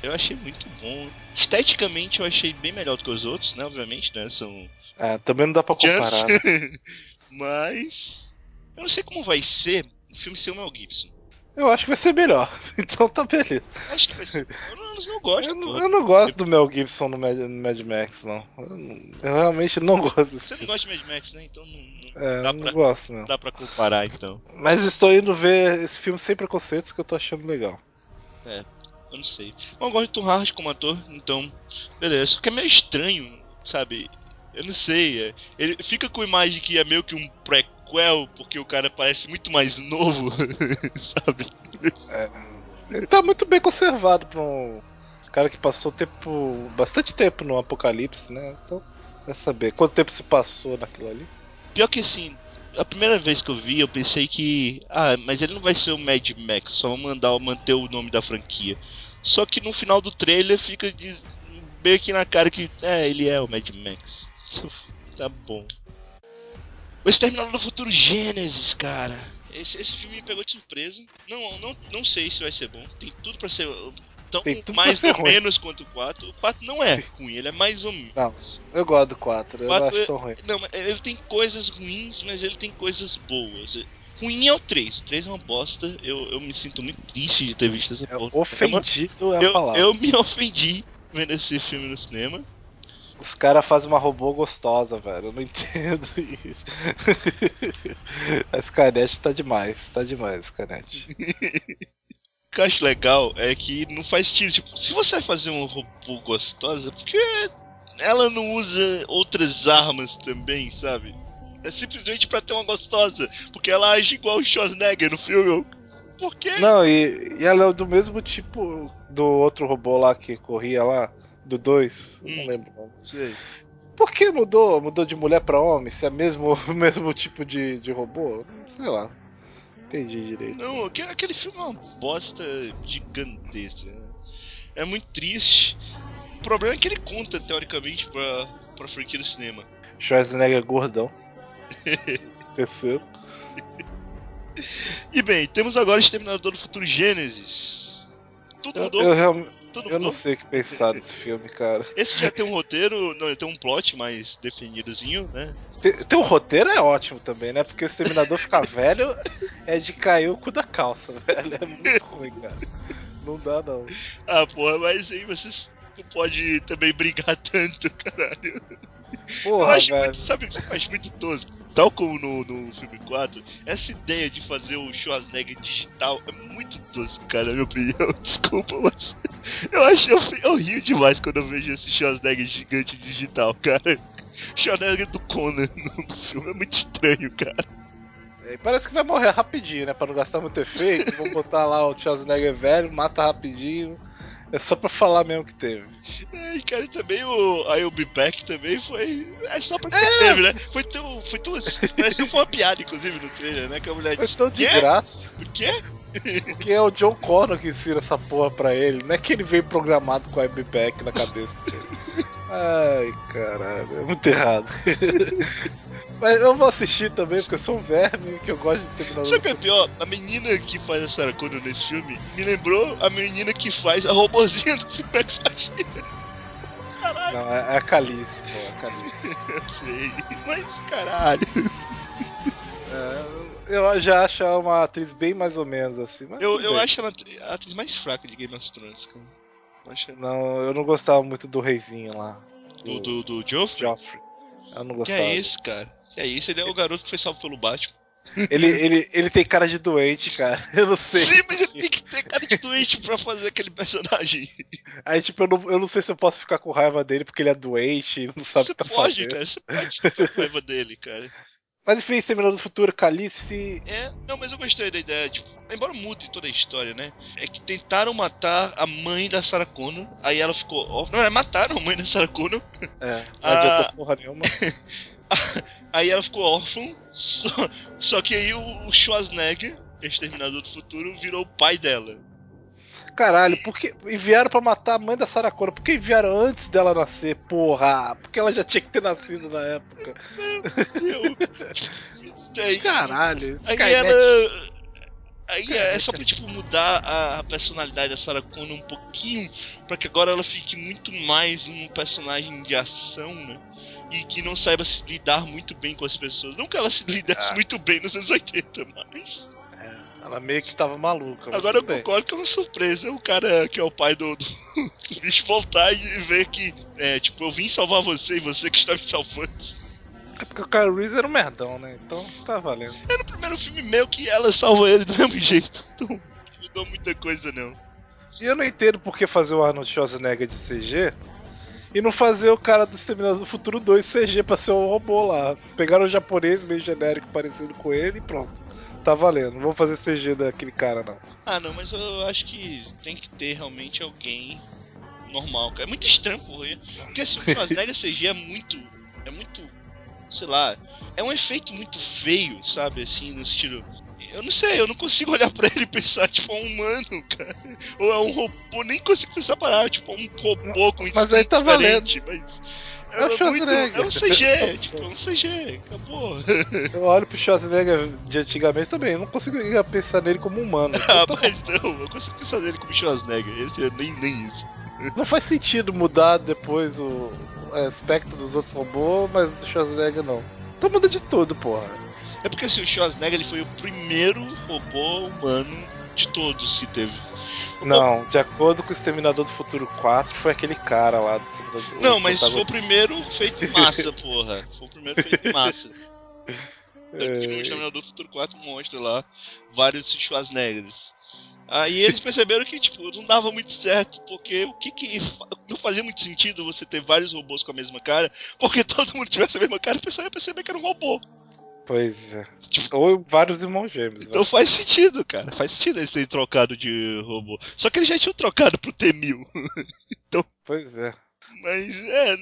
Eu achei muito bom. Esteticamente eu achei bem melhor do que os outros, né? Obviamente, né? São É, também não dá pra comparar. Né? [LAUGHS] Mas. Eu não sei como vai ser o filme ser o Mel Gibson. Eu acho que vai ser melhor. [LAUGHS] Então tá beleza. Acho que vai ser. Eu não, eu não gosto. Eu, não- eu não gosto do Mel Gibson no Mad, no Mad Max, não. Eu, não- eu realmente não [LAUGHS] gosto desse Você não filme. gosta de Mad Max, né? Então não, não É, dá, não pra, gosto mesmo. dá pra comparar, então. Mas estou indo ver esse filme sem preconceitos que eu tô achando legal. Eu não sei. Eu gosto de Tom Hardy como ator, então. Beleza. Só que é meio estranho, sabe? Eu não sei. é- Ele fica com a imagem que é meio que um prequel, porque o cara parece muito mais novo, [LAUGHS] sabe? Ele tá muito bem conservado pra um cara que passou tempo. bastante tempo no Apocalipse, né? Então, vai saber quanto tempo se passou naquilo ali. Pior que assim, a primeira vez que eu vi, eu pensei que. Ah, mas ele não vai ser o Mad Max, só vão mandar manter o nome da franquia. Só que no final do trailer fica meio que na cara que. É, ele é o Mad Max. [LAUGHS] Tá bom. O Exterminador do Futuro Gênesis, cara. Esse, esse filme me pegou de surpresa. Não, não, não sei se vai ser bom. Tem tudo pra ser tão tudo pra mais ou ruim. menos quanto o 4. O 4 não é ruim, ele é mais ou menos. Não, eu gosto do 4, eu Quatro não acho é- tão ruim. Não, mas ele tem coisas ruins, mas ele tem coisas boas. Ruim é o 3. O 3 é uma bosta. Eu, eu me sinto muito triste de ter visto essa É, porra. no cinema. ofendido é a Eu, palavra. eu me [LAUGHS] ofendi vendo esse filme no cinema. Os caras fazem uma robô gostosa, velho. Eu não [LAUGHS] entendo isso. a Skynet tá demais, tá demais, Skynet. [LAUGHS] O que eu acho legal é que não faz sentido. Tipo, se você vai fazer um robô gostosa, por que ela não usa outras armas também, sabe? É simplesmente pra ter uma gostosa. Porque ela age igual o Schwarzenegger no filme. Por quê? Não, e, e ela é do mesmo tipo do outro robô lá que corria lá, do 2. Hum. Não lembro o nome. Sei. Por que mudou? Mudou de mulher pra homem? Se é mesmo, [LAUGHS] o mesmo tipo de, de robô? Sei lá. Entendi direito. Não, aquele, filme é uma bosta gigantesca. É muito triste. O problema é que ele conta, teoricamente, pra, pra franquia do cinema. Schwarzenegger gordão. [LAUGHS] Terceiro. E bem, temos agora Exterminador do Futuro Gênesis. Tudo Eu, mudou, eu, realmente- eu não sei o que pensar desse filme, cara. Esse já tem um roteiro, não, tem um plot mais definidozinho, né? Tem, tem um roteiro é ótimo também, né? Porque o Exterminador ficar [LAUGHS] velho é de cair o cu da calça, [LAUGHS] velho. É muito ruim, cara. Não dá, não. Ah, porra, mas aí vocês não pode também brigar [LAUGHS] tanto, caralho. Eu Porra, acho velho. muito, sabe o que eu acho muito tosco? Tal como no, no filme 4, essa ideia de fazer o Schwarzenegger digital é muito tosco, cara, na minha opinião. [LAUGHS] Desculpa, mas eu acho eu, eu rio demais quando eu vejo esse Schwarzenegger gigante digital, cara. Schwarzenegger do Conan no, [LAUGHS] no filme é muito estranho, cara. É, Parece que vai morrer rapidinho, né? Pra não gastar muito efeito. Vamos botar lá o Schwarzenegger velho, mata rapidinho. É só pra falar mesmo que teve. É, E cara, e também o I'll Be Back também foi. É só pra que teve, né? Foi tão. Foi tão. Pareceu que foi uma piada, inclusive, no trailer, né? Que a mulher Foi disse. tão de "Quê? graça. O quê? Porque é o John Connor que ensina essa porra pra ele. Não é que ele veio programado com a back na cabeça dele. [LAUGHS] Ai, caralho. É muito errado. [LAUGHS] Mas eu vou assistir também, porque eu sou um verme que eu gosto de Exterminador Sabe o do que é pior? A menina que faz a Sarah Connor nesse filme me lembrou a menina que faz a robozinha do filme. Caralho, Não, é é a Calice, pô, é a Calice. eu [LAUGHS] sei. Mas, caralho. É, eu já acho ela uma atriz bem mais ou menos assim. Mas Eu, eu bem. acho ela a atriz mais fraca de Game of Thrones, cara. Eu Não, eu não gostava muito do reizinho lá. Do, do, do Joffrey? Joffrey. Eu não Que gostava. é esse, cara? É isso? Ele é o garoto que foi salvo pelo Batman. Ele, ele, ele tem cara de doente, cara. [LAUGHS] Eu não sei. Sim, mas ele tem que ter cara de doente pra fazer aquele personagem. Aí, tipo, eu não, eu não sei se eu posso ficar com raiva dele porque ele é doente e não sabe Você o que tá pode, fazendo. cara. Você pode ter raiva dele, cara. Mas enfim, Exterminador do Futuro, Calice. É, não, mas eu gostei da ideia, tipo, embora mude toda a história, né? É que tentaram matar a mãe da Sarah Connor, aí ela ficou. Não, é, mataram a mãe da Sarah Connor, É, não Ah. adiantou porra nenhuma. [LAUGHS] [LAUGHS] aí ela ficou órfã, só, só que aí o, Schwarzenegger, Exterminador do Futuro, virou o pai dela. Caralho, porque enviaram pra matar a mãe da Sarah Connor? Por que enviaram antes dela nascer, porra? Porque ela já tinha que ter nascido na época. [LAUGHS] Aí, Caralho, aí Skynet. ela. Aí é, é só pra, tipo, mudar a, a personalidade da Sarah Connor um pouquinho, pra que agora ela fique muito mais um personagem de ação, né? E que não saiba se lidar muito bem com as pessoas. Não que ela se lidasse Ah. muito bem nos anos 80, mas. Ela meio que tava maluca. Agora eu concordo que é uma surpresa o cara que é o pai do, do, [LAUGHS] do bicho voltar e ver que, é, tipo, eu vim salvar você e você que está me salvando. É porque o Kyle Reese era um merdão, né? Então tá valendo. É no primeiro filme meu que ela salva ele do mesmo jeito. Então, não mudou muita coisa, não. E eu não entendo por que fazer o Arnold Schwarzenegger de CG e não fazer o cara do Exterminador do Futuro 2 CG pra ser um robô lá. Pegaram o japonês meio genérico parecido com ele e pronto. Tá valendo. Não vamos fazer CG daquele cara, não. Ah, não, mas eu acho que tem que ter realmente alguém normal, cara. É muito estranho, porra. Porque assim, [LAUGHS] o Schwarzenegger CG é muito. É muito. Sei lá. É um efeito muito feio, sabe? Assim, no estilo. Eu não sei, eu não consigo olhar pra ele e pensar, tipo, é um humano, cara. Ou é um robô, nem consigo pensar parar, tipo, é um robô com Mas aí tá diferente, mas. É o Schwarzenegger. É um CG, tipo, é um CG, acabou. Eu olho pro Schwarzenegger de antigamente também. Eu não consigo pensar nele como humano. [LAUGHS] Ah, tá mas não, eu consigo pensar nele como Schwarzenegger. Esse é nem, nem isso. Não faz sentido mudar depois o o aspecto dos outros robôs, mas do Schwarzenegger não. Então muda de tudo, porra. É porque assim, o Schwarzenegger ele foi o primeiro robô humano de todos que teve. O Não, de acordo com o Exterminador do Futuro 4, foi aquele cara lá do Exterminador Não, o mas foi o primeiro feito em massa, [LAUGHS] porra. Foi o primeiro feito em massa. Tanto que no É, Exterminador do Futuro 4 mostra lá vários Schwarzeneggers. Aí eles perceberam que, tipo, não dava muito certo, porque o que que. Não fazia muito sentido você ter vários robôs com a mesma cara, porque [LAUGHS] todo mundo tivesse a mesma cara, o pessoal ia perceber que era um robô. Pois é. Ou vários irmãos gêmeos. Então faz sentido, cara. Faz sentido eles terem trocado de robô. Só que eles já tinham trocado pro T-1000. [LAUGHS] Pois é. Mas, é,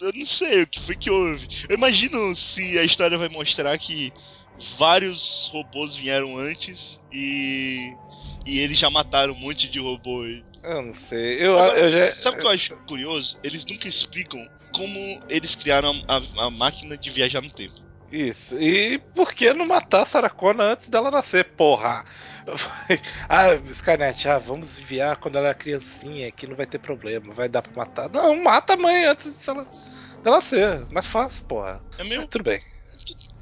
eu não sei o que foi que houve. Eu imagino se a história vai mostrar que vários robôs vieram antes e. E eles já mataram um monte de robô. Eu não sei. Eu, Agora, eu já. Sabe o que eu acho curioso? Eles nunca explicam como eles criaram a, a- a máquina de viajar no tempo. Isso. E por que não matar a Sarah Connor antes dela nascer, porra? [LAUGHS] ah, Skynet, ah, vamos enviar quando ela é criancinha, que não vai ter problema, vai dar pra matar. Não, mata a mãe antes dela, dela nascer. Mais fácil, porra. É meio Mas tudo bem.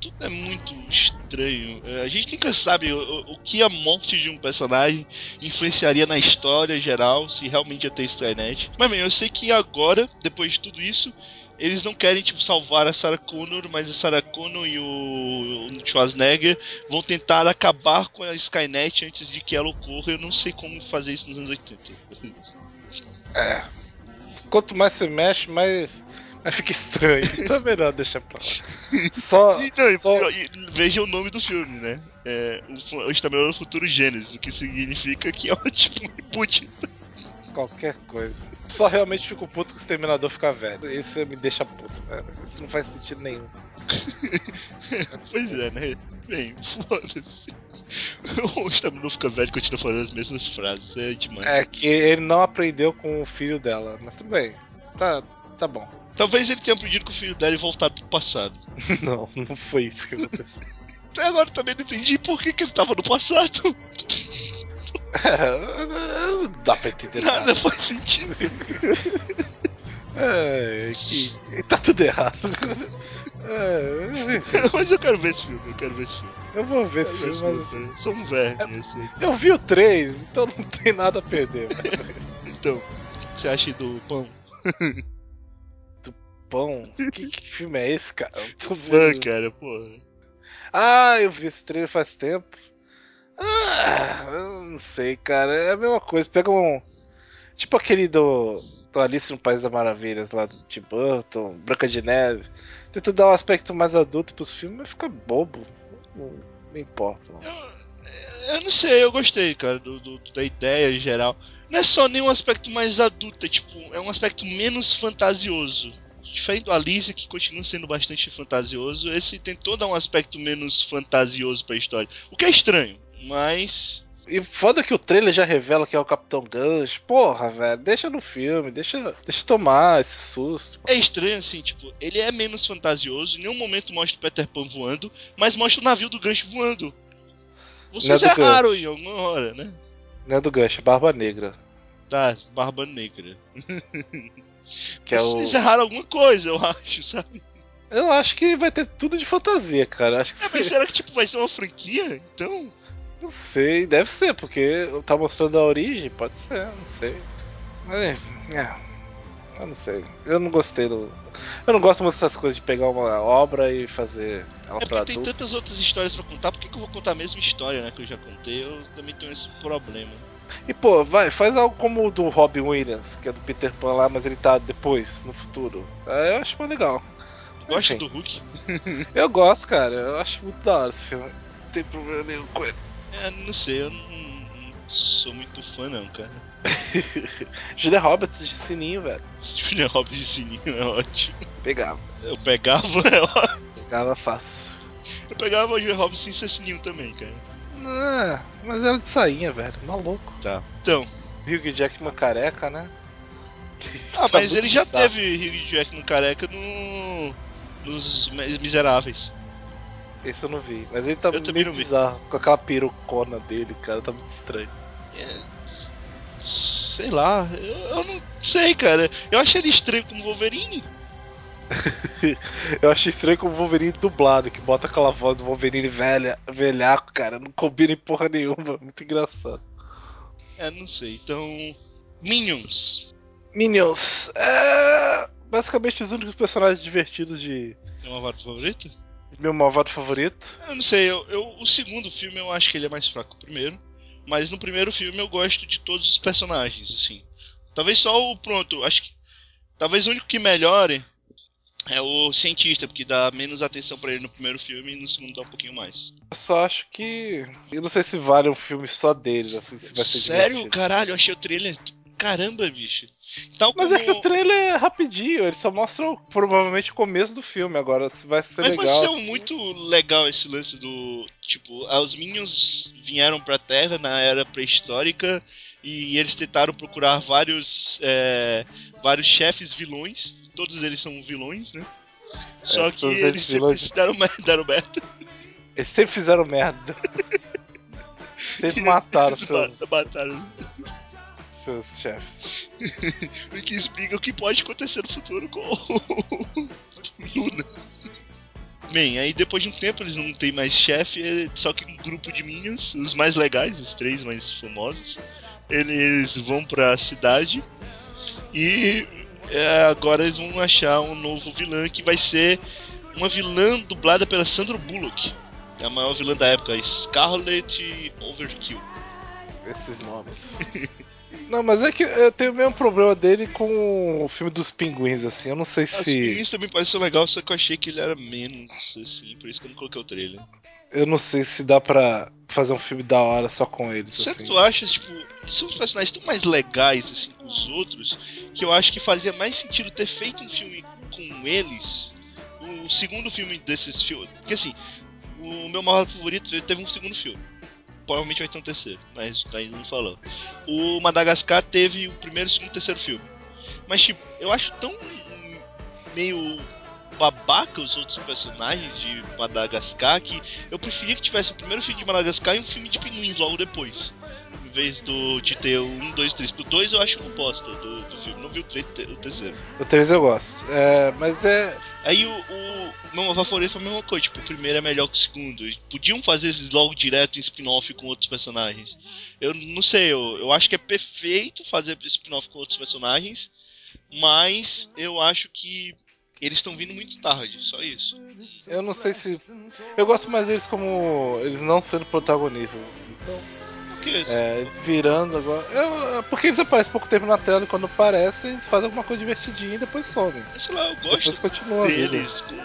tudo é muito estranho. É, A gente nunca sabe o, o- o que a morte de um personagem influenciaria na história geral, se realmente ia ter Skynet. Mas bem, eu sei que agora, depois de tudo isso, eles não querem tipo salvar a Sarah Connor, mas a Sarah Connor e o, o Schwarzenegger vão tentar acabar com a Skynet antes de que ela ocorra. Eu não sei como fazer isso nos anos 80. [LAUGHS] É. Quanto mais você mexe, mais, mais fica estranho. [LAUGHS] Então é melhor deixar pra lá. Só. Não, só- e- veja o nome do filme, né? É, o, fu- o Exterminador do Futuro Gênesis, o que significa que é [LAUGHS] tipo um reboot Qualquer coisa. Só realmente fico puto que o exterminador fica velho. Isso me deixa puto, velho. Isso não faz sentido nenhum. [LAUGHS] Pois é, né? Bem, [LAUGHS] foda-se. O Stamina fica velho e continua falando as mesmas frases. É demais. É que ele não aprendeu com o filho dela. Mas tudo bem. Tá, tá bom. Talvez ele tenha pedido com o filho dela e voltado pro passado. [LAUGHS] Não, não foi isso que aconteceu. Até agora eu também não entendi por que, que ele tava no passado. É, [LAUGHS] não dá pra entender Nada nada. faz sentido. [LAUGHS] É, que tá tudo errado. [LAUGHS] É, Mas eu quero ver esse filme, eu quero ver esse filme. eu vou ver esse Eu filme, sou, mas sou um verme, eu sei. eu vi o 3, então não tem nada a perder. velho. Então, o que você acha do pão? Pão, que, que filme é esse, cara? Eu tô Fã, vendo. cara, porra. Ah, eu vi esse trailer faz tempo. Ah, eu não sei, cara. É a mesma coisa. Pega um. Tipo aquele do. Do Alice no País das Maravilhas, lá do Tim Burton, Branca de Neve. Tenta dar um aspecto mais adulto pros filmes, mas fica bobo. Não, não importa. não. Eu não sei, eu gostei, cara, do, do- da ideia em geral. Não é só nenhum aspecto mais adulto, é tipo, é um aspecto menos fantasioso. Diferente do Alice, que continua sendo bastante fantasioso, esse tentou dar um aspecto menos fantasioso pra história. O que é estranho, mas. E foda que o trailer já revela que é o Capitão Gancho. Porra, velho, deixa no filme, deixa, deixa tomar esse susto. É estranho assim, tipo, ele é menos fantasioso, em nenhum momento mostra o Peter Pan voando, mas mostra o navio do gancho voando. Vocês é erraram em alguma hora, né? Não é do Gush, é Barba Negra. Tá, Barba Negra. [LAUGHS] Que é o... Vocês erraram alguma coisa, eu acho, sabe? Eu acho que vai ter tudo de fantasia, cara. Acho que É, mas será que tipo, vai ser uma franquia? Então. Não sei, deve ser, porque tá mostrando a origem, pode ser, não sei. Mas, é, eu não sei. Eu não gostei do. Eu não gosto muito dessas coisas de pegar uma obra e fazer ela É pra porque tem tantas outras histórias pra contar, por que, que eu vou contar a mesma história, né? Que eu já contei, eu também tenho esse problema. E pô, vai, faz algo como o do Robin Williams, que é do Peter Pan lá, mas ele tá depois, no futuro. É, eu acho mais legal. Gosta do Hulk? Eu gosto, cara. Eu acho muito da hora esse filme. Não tem problema nenhum com ele. É, não sei, eu não, não sou muito fã não, cara. [LAUGHS] Julia Roberts de sininho, velho. Julia Roberts de sininho é ótimo. Pegava. Eu pegava, [LAUGHS] é ótimo. Pegava fácil. Eu pegava a Julia Roberts sem ser sininho também, cara. Ah, mas era de sainha, velho. Maluco. Tá. Então. Hugh Jackman careca, né? Ah, Tá mas ele já bizarro. teve Hugh Jackman careca no. Nos Mi- Miseráveis. Esse eu não vi. Mas ele tá Eu meio não vi. bizarro. Com aquela perucona dele, cara. Tá muito estranho. É, sei lá, eu, eu não sei, cara. Eu achei ele estranho como Wolverine. [LAUGHS] Eu achei estranho com o Wolverine dublado, que bota aquela voz do Wolverine velha, velhaco, cara. Não combina em porra nenhuma. [LAUGHS] Muito engraçado. É, não sei. Então. Minions. Minions. É. Basicamente os únicos personagens divertidos de É uma vaga favorita? Meu malvado favorito. Eu não sei, eu, eu- o segundo filme eu acho que ele é mais fraco que o primeiro. Mas no primeiro filme eu gosto de todos os personagens, assim. Talvez só o. Pronto, acho que. Talvez o único que melhore é o cientista, porque dá menos atenção pra ele no primeiro filme e no segundo dá um pouquinho mais. Eu só acho que. Eu não sei se vale um filme só deles, assim, se vai ser Sério? divertido. Caralho, eu achei o trailer. Caramba, bicho. Tal Mas como... é que o trailer é rapidinho, ele só mostra provavelmente o começo do filme. Agora, se vai ser Mas legal. vai ser assim, muito legal esse lance do. Tipo, ah, os Minions vieram pra Terra na era pré-histórica e eles tentaram procurar vários. é, vários chefes vilões. Todos eles são vilões, né? Só que todos eles eles sempre deram, [LAUGHS] deram merda. Eles sempre fizeram merda. [LAUGHS] sempre mataram seus, Mataram. Seus chefes. [LAUGHS] O que explica o que pode acontecer no futuro com o [LAUGHS] Luna. Bem, aí depois de um tempo eles não tem mais chefe, é só que um grupo de Minions, os mais legais, os três mais famosos, eles vão pra cidade e é, agora eles vão achar um novo vilã que vai ser uma vilã dublada pela Sandra Bullock, é a maior vilã da época, Scarlet Overkill. Esses nomes. [LAUGHS] Não, mas é que eu tenho o mesmo problema dele com o filme dos pinguins, assim. Eu não sei Os se. filmes também pareceu legal, só que eu achei que ele era menos, assim, por isso que eu não coloquei o trailer. Eu não sei se dá pra fazer um filme da hora só com eles. Será assim. que tu acha, tipo, são os personagens tão mais legais, assim, que os outros, que eu acho que fazia mais sentido ter feito um filme com eles, o segundo filme desses filmes, porque assim, o meu maior favorito teve um segundo filme. Provavelmente vai ter um terceiro, mas ainda não falou. O Madagascar teve o primeiro, segundo e terceiro filme. Mas, tipo, eu acho tão meio babaca os outros personagens de Madagascar que eu preferia que tivesse o primeiro filme de Madagascar e um filme de pinguins logo depois. Em vez do, de ter o 1, 2, 3. Pro 2 eu acho uma bosta do, do filme. Não vi o, tre- o terceiro. O 3 eu gosto. É, mas é. Aí o, o meu favorito foi a mesma coisa. Tipo, o primeiro é melhor que o segundo. Podiam fazer esses logo direto em spin-off com outros personagens. Eu não sei, eu, eu acho que é perfeito fazer spin-off com outros personagens. Mas eu acho que eles estão vindo muito tarde, só isso. Eu não sei se. Eu gosto mais deles como. Eles não sendo protagonistas, assim. Então. Porque É, eles virando agora. Eu- é porque eles aparecem pouco tempo na tela e quando aparecem, eles fazem alguma coisa divertidinha e depois somem. sei lá, eu Depois gosto deles com-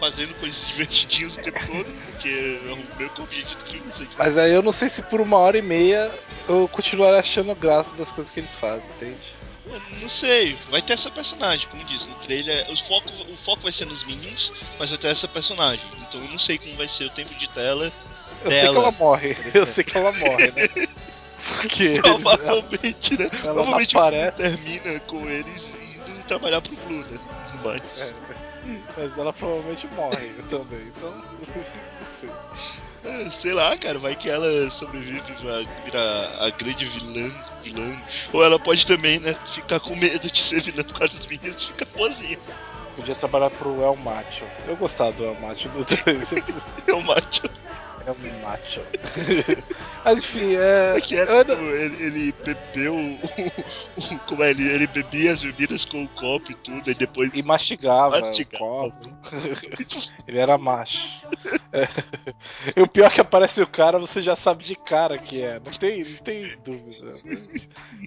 fazendo coisas divertidinhas o tempo todo, porque é o meu objetivo do filme. Assim. Mas aí eu não sei se por uma hora e meia eu continuar achando graça das coisas que eles fazem, entende? Não sei, vai ter essa personagem, como disse no trailer. O foco, o foco vai ser nos Minions, mas vai ter essa personagem. Então eu não sei como vai ser o tempo de tela. Eu sei que Dela. ela morre. [LAUGHS] Eu sei que ela morre, né? Porque [LAUGHS] Provavelmente, né? ela Provavelmente aparece. termina com eles indo trabalhar pro Blue, né? Mas. É, mas ela provavelmente morre também, então. [LAUGHS] Não sei. Ah, Sei lá, cara, vai que ela sobrevive pra virar a grande vilã, vilã. Ou ela pode também, né, ficar com medo de ser vilã por causa dos meninos e ficar sozinha. Podia trabalhar pro El Macho. Eu gostava do El Macho do 3. [LAUGHS] É macho. El Macho. [LAUGHS] Mas enfim, é. Que era, eu tipo, ele, ele bebeu Como é ele? Ele bebia as bebidas com o copo e tudo, e depois. E mastigava Mastigava. o copo. [LAUGHS] Ele era macho. É. E o pior é que aparece o cara, você já sabe de cara que é. Não tem, não tem dúvida.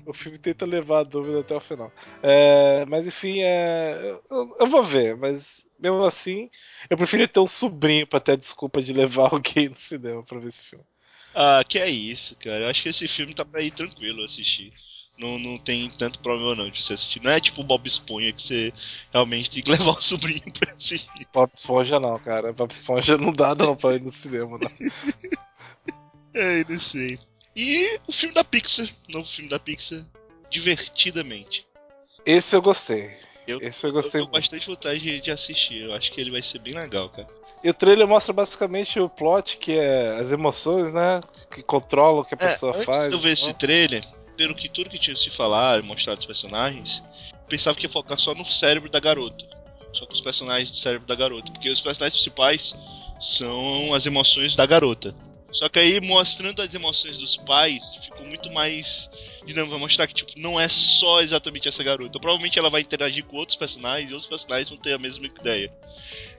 O filme tenta levar a dúvida até o final. É, mas enfim, é, eu, eu vou ver, mas mesmo assim, eu prefiro ter um sobrinho pra ter a desculpa de levar [LAUGHS] alguém no cinema pra ver esse filme. Ah, que é isso, cara. Eu acho que esse filme tá pra ir tranquilo assistir. Não, não tem tanto problema não de você assistir. Não é tipo o Bob Esponja que você realmente tem que [LAUGHS] levar o sobrinho pra assistir. Bob Esponja não, cara. Bob Esponja não dá não pra ir no cinema, não. [LAUGHS] É, não sei. E o filme da Pixar, novo filme da Pixar, Divertidamente. Esse eu gostei. Eu- Esse eu gostei eu muito. bastante vontade de, de assistir. Eu acho que ele vai ser bem legal, cara. E o trailer mostra basicamente o plot, que é as emoções, né? Que controlam o que a pessoa É, antes faz. de eu ver esse então. trailer, pelo que tudo que tinha se falar, mostrar dos personagens, pensava que ia focar só no cérebro da garota. Só com os personagens do cérebro da garota. Porque os personagens principais são as emoções da garota. Só que aí, mostrando as emoções dos pais, ficou muito mais dinâmico. Vai mostrar que, tipo, não é só exatamente essa garota. Provavelmente ela vai interagir com outros personagens e outros personagens vão ter a mesma ideia.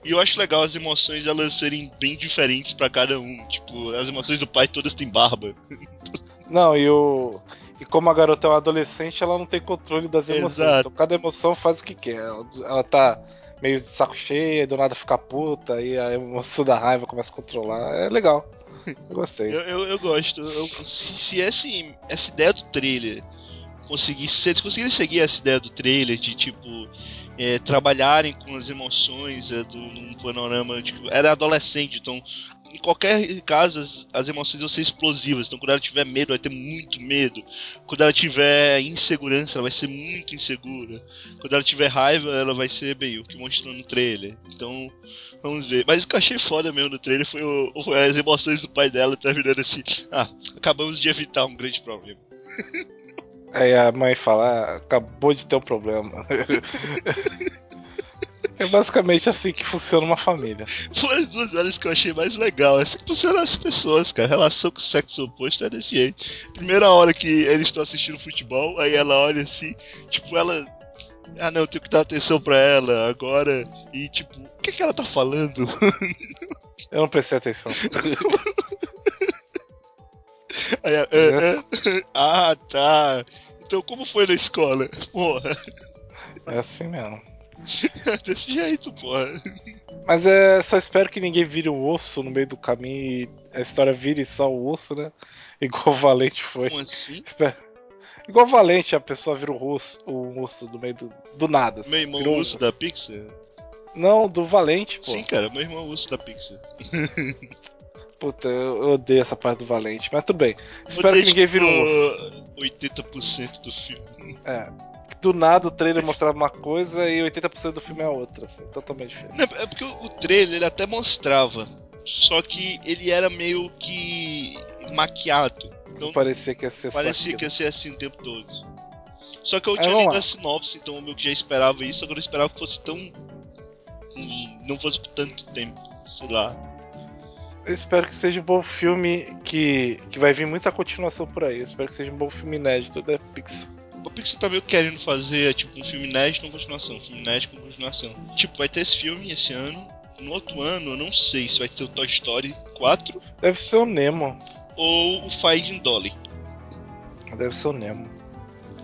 E eu acho legal as emoções elas serem bem diferentes pra cada um. Tipo, as emoções do pai todas têm barba. [LAUGHS] Não, e o. E como a garota é uma adolescente, ela não tem controle das emoções. Exato. Então cada emoção faz o que quer. Ela, ela tá meio de saco cheio, do nada fica puta, aí a emoção da raiva começa a controlar. É legal. Eu gostei. Eu, eu, eu gosto. Eu- se se esse, essa ideia do trailer conseguisse. Se eles conseguirem seguir essa ideia do trailer de tipo. É, trabalharem com as emoções é, do, num panorama. Tipo, ela é adolescente, então. Em qualquer caso, as, as emoções vão ser explosivas. Então, quando ela tiver medo, vai ter muito medo. Quando ela tiver insegurança, ela vai ser muito insegura. Quando ela tiver raiva, ela vai ser bem o que mostrou no trailer. Então, Vamos ver. Mas o que eu achei foda mesmo no trailer foi, o- foi as emoções do pai dela terminando assim. Ah, acabamos de evitar um grande problema. [LAUGHS] Aí a mãe fala, ah, acabou de ter um problema. [LAUGHS] é basicamente assim que funciona uma família. Foi as duas horas que eu achei mais legal. Assim que funcionam as pessoas, cara. A relação com o sexo oposto é desse jeito. Primeira hora que eles estão assistindo futebol, aí ela olha assim, tipo, ela. Ah não, eu tenho que dar atenção pra ela agora. E tipo, o que, que ela tá falando? [LAUGHS] Eu não prestei atenção. [LAUGHS] Aí, ela, "Ah, ah, ah, tá. Então como foi na escola? Porra, É assim mesmo. [LAUGHS] desse jeito, porra. Mas é só espero que ninguém vire um osso no meio do caminho e a história vire só o osso, né? [LAUGHS] Igual o Valente foi. Como assim? Espero- Igual o Valente, a pessoa vira um osso, um osso do meio do, do nada. assim, Meu irmão virou osso. da Pixar? Não, do Valente, pô. Sim, cara, meu irmão urso da Pixar. [LAUGHS] Puta, eu, odeio essa parte do Valente, mas tudo bem. Espero que ninguém vire um tipo, 80% do filme. É. Do nada o trailer mostrava uma coisa e 80% do filme é outra, assim, totalmente diferente. Não, é porque o trailer ele até mostrava. Só que ele era meio que maquiado. Então Parecia que ia ser parecia que ia ser assim o tempo todo. Só que eu Aí, tinha vamos lido lá. a sinopse, então eu meio que já esperava isso, agora eu esperava que fosse tão. ruim, Não fosse por tanto tempo, sei lá. Eu espero que seja um bom filme que, que vai vir muita continuação por aí. Eu espero que seja um bom filme inédito da Pixar. O Pixar tá meio querendo fazer tipo um filme inédito com continuação, um filme inédito com continuação. Tipo, vai ter esse filme esse ano. No outro ano, eu não sei se vai ter o Toy Story 4 Deve ser o Nemo. ou o Finding Dolly. Deve ser o Nemo.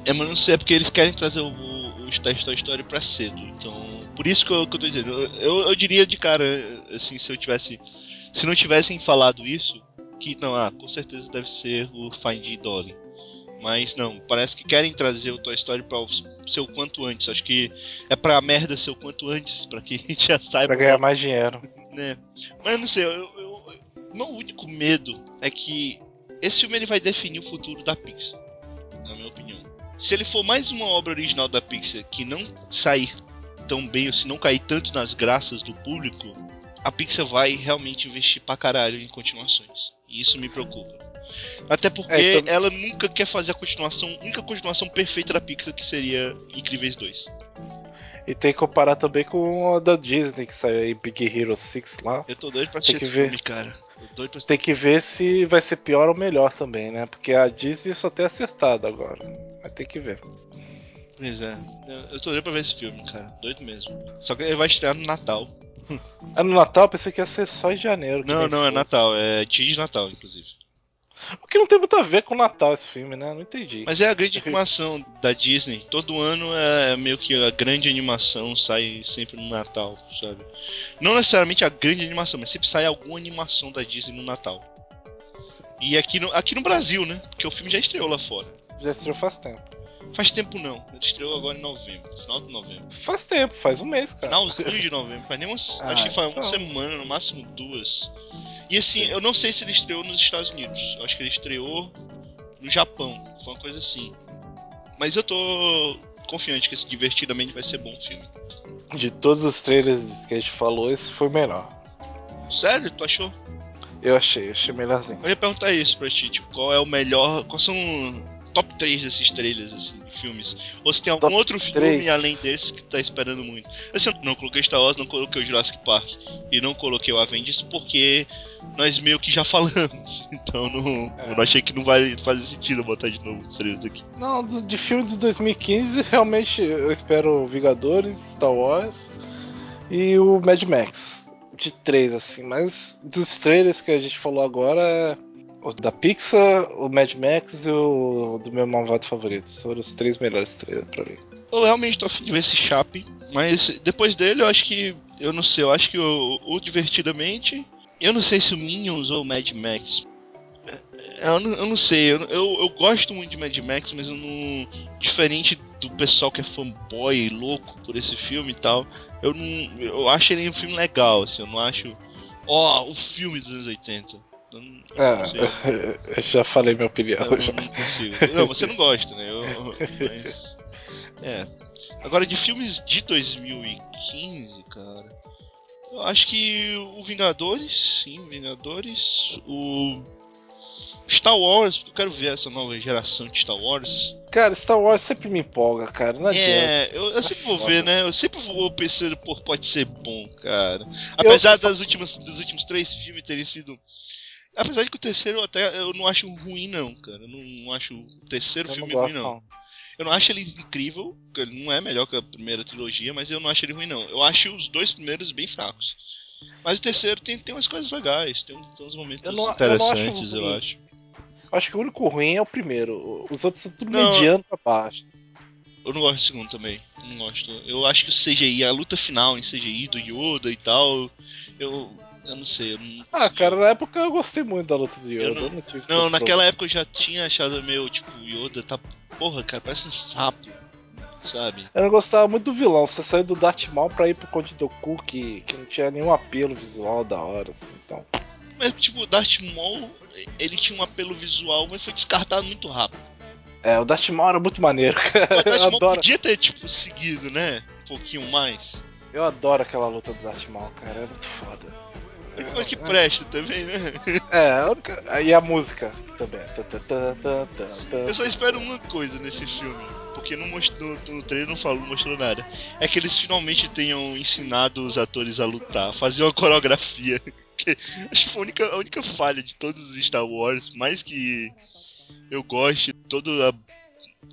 É, mas não sei, é porque eles querem trazer o, o, o Toy Story pra cedo. Então, por isso que eu, que eu tô dizendo. Eu, eu, eu diria de cara, assim, se eu tivesse. Se não tivessem falado isso, que não, ah, com certeza deve ser o Finding Dolly. Mas não, parece que querem trazer o Toy Story pra o- ser o quanto antes. Acho que é pra merda ser o quanto antes, pra que [LAUGHS] a gente já saiba. Pra ganhar mais dinheiro. [LAUGHS] né? Mas eu não sei, eu, eu, eu- meu único medo é que esse filme ele vai definir o futuro da Pixar, na minha opinião. Se ele for mais uma obra original da Pixar que não sair tão bem, ou se não cair tanto nas graças do público, a Pixar vai realmente investir pra caralho em continuações. E isso me preocupa. Até porque É, então- ela nunca quer fazer a continuação, a única continuação perfeita da Pixar que seria Incríveis 2. E tem que comparar também com a da Disney que saiu aí, Big Hero 6 lá. Eu tô doido pra assistir esse ver. filme, cara. Pra Tem que ver se vai ser pior ou melhor também, né? Porque a Disney só tem acertado agora. Mas tem que ver. Pois é. Eu, eu tô doido pra ver esse filme, cara. Doido mesmo. Só que ele vai estrear no Natal. É no Natal, pensei que ia ser só em janeiro. Não, não, é. Natal. É dia de Natal, inclusive. O que não tem muito a ver com o Natal esse filme, né? Não entendi. Mas é a grande animação da Disney. Todo ano é meio que a grande animação sai sempre no Natal, sabe? Não necessariamente a grande animação, mas sempre sai alguma animação da Disney no Natal. E aqui no, aqui no Brasil, né? Porque o filme já estreou lá fora. Já estreou faz tempo. Faz tempo não. Ele estreou agora em novembro, final de novembro. Faz tempo, faz um mês, cara. Finalzinho de novembro, faz nem umas, Ah, acho que faz uma então. semana, no máximo duas. E assim, eu não sei se ele estreou nos Estados Unidos. Eu acho que ele estreou no Japão. Foi uma coisa assim. Mas eu tô confiante que esse divertidamente vai ser bom filme. De todos os trailers que a gente falou, esse foi o melhor. Sério? Tu achou? Eu achei, achei melhorzinho. Eu ia perguntar isso pra ti, tipo, qual é o melhor. Quais são top 3 desses trailers, assim, de filmes? Ou se tem algum Top outro filme três. além desse que tá esperando muito? Assim, eu não coloquei Star Wars, não coloquei o Jurassic Park e não coloquei o Avengers porque nós meio que já [LAUGHS] falamos. Então não, É. eu não achei que não vai fazer sentido botar de novo os trailers aqui. Não, de filme de 2015, [LAUGHS] realmente eu espero Vingadores, Star Wars e o Mad Max. De três, assim, mas dos trailers que a gente falou agora, é o da Pixar, o Mad Max e o do meu malvado favorito. Foram os três melhores trailers pra mim. Eu realmente tô afim de ver esse Chape, mas depois dele eu acho que. Eu não sei, eu acho que o, o Divertidamente. Eu não sei se o Minions ou o Mad Max. É, Eu não, eu não sei, eu, eu, eu gosto muito de Mad Max, mas eu não. Diferente do pessoal que é fanboy louco por esse filme e tal, eu não. Eu acho ele um filme legal, assim, eu não acho. Ó, o filme dos anos 80. Eu não, eu não sei. É, [LAUGHS] eu já falei minha opinião. Eu já. não consigo. Não, você não gosta, né? Eu, mas. É. Agora, de filmes de 2015, cara. Eu acho que o Vingadores, sim, Vingadores. O. Star Wars, porque eu quero ver essa nova geração de Star Wars. Cara, Star Wars sempre me empolga, cara. Não adianta. É, eu, eu sempre vou foda. ver, né? Eu sempre vou pensando, pô, pode ser bom, cara. Apesar Eu- das últimas, dos últimos três filmes terem sido. Apesar de que o terceiro eu até eu não acho ruim, não, cara. Eu não acho o terceiro eu não filme gosto, ruim, não. não. Eu não acho ele incrível, porque ele não é melhor que a primeira trilogia, mas eu não acho ele ruim, não. Eu acho os dois primeiros bem fracos. Mas o terceiro tem, tem umas coisas legais, tem, tem uns momentos Eu não- eu não interessantes, acho eu acho. Acho que o único ruim é o primeiro. Os outros são tudo Não. mediano pra baixo. Eu não gosto do segundo também. Eu não gosto. Eu acho que o CGI, a luta final em CGI do Yoda e tal, eu. Eu não sei. Eu não, Ah, cara, na época eu gostei muito da luta do Yoda. Eu Eu não- não, tive Não, tanto naquela época eu já tinha achado meio, tipo, o Yoda tá. Porra, cara, parece um sapo. Sabe? Eu não gostava muito do vilão. Você saiu do Darth Maul pra ir pro Conde Doku, que, que não tinha nenhum apelo visual da hora, assim. Então, Mas, tipo, o Darth Maul, ele tinha um apelo visual, mas foi descartado muito rápido. é, o Darth Maul era muito maneiro, [LAUGHS] cara. O Darth Eu Maul adoro, podia ter, tipo, seguido, né? Um pouquinho mais. eu adoro aquela luta do Darth Maul, cara. É muito foda. Mas que presta também, né? É, e a música também. Eu só espero uma coisa nesse filme. Porque não mostrou, no trailer não falou, não mostrou nada. É que eles finalmente tenham ensinado os atores a lutar, fazer uma coreografia. Acho que foi a única, a única falha de todos os Star Wars, mais que eu goste, toda a,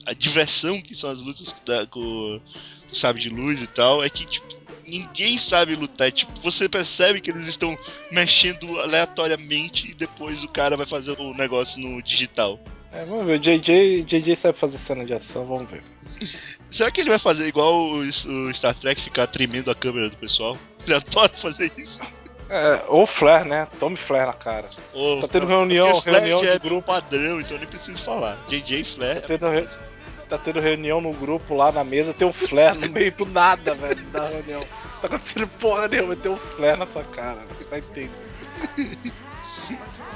a diversão que são as lutas da- com o sabre de luz e tal, é que tipo, ninguém sabe lutar. Tipo, você percebe que eles estão mexendo aleatoriamente e depois o cara vai fazer o negócio no digital. É, vamos ver. O JJ, JJ sabe fazer cena de ação, vamos ver. [LAUGHS] Será que ele vai fazer igual o, Star Trek, ficar tremendo a câmera do pessoal? Ele adora fazer isso. É, ou flare, né? Tome flare na cara. Ou- Tá tendo reunião, reunião de é grupo. padrão, então eu nem preciso falar. JJ Flair. Tá tendo, re- tá tendo reunião no grupo lá na mesa, tem um flare no [LAUGHS] meio do nada, velho, da reunião. Tá acontecendo porra nenhuma, tem um flare nessa cara, velho, tá entendendo.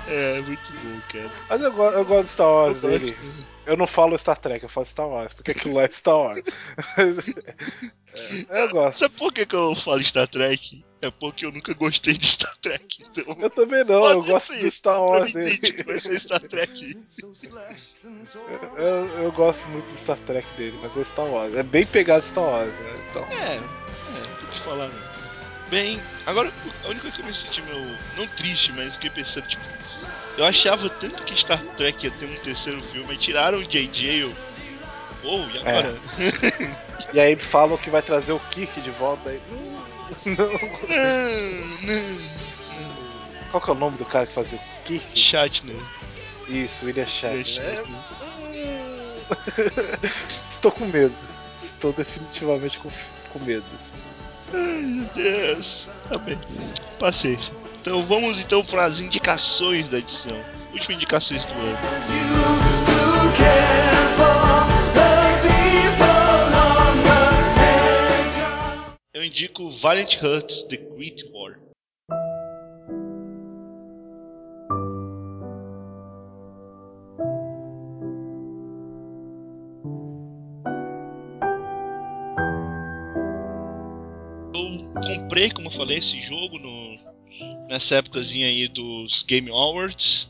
É, muito bom, cara. Mas eu, eu gosto de Star Wars Eu dele. Eu não falo Star Trek, eu falo Star Wars, porque aquilo lá é Star Wars. [LAUGHS] É, eu gosto. Sabe por que, que eu falo Star Trek? É porque eu nunca gostei de Star Trek. Então, Eu também não, eu Pode gosto ser. do Star Wars que dele. vai ser Star Trek. Eu, eu gosto muito do Star Trek dele, mas é Star Wars. É bem pegado Star Wars, né? Então, É, é, tem que falar, né? Bem, agora a única coisa que eu me senti meio. não triste, mas fiquei pensando, tipo. Eu achava tanto que Star Trek ia ter um terceiro filme, aí tiraram o JJ. Eu, oh, e agora? [LAUGHS] e aí falam que vai trazer o Kirk de volta aí. hum, Não. Não, não. Qual que é o nome do cara que fazia o Kirk? Shatner. Isso, William Shatner. Shatner. Hum. [LAUGHS] Estou com medo. Estou definitivamente com, com medo. assim. Ai, meu Deus. Tá bem. Paciência. Então vamos então para as indicações da edição. Últimas indicações do ano. Indico Valiant Hearts The Great War. Eu comprei, como eu falei, esse jogo no, nessa épocazinha aí dos Game Awards.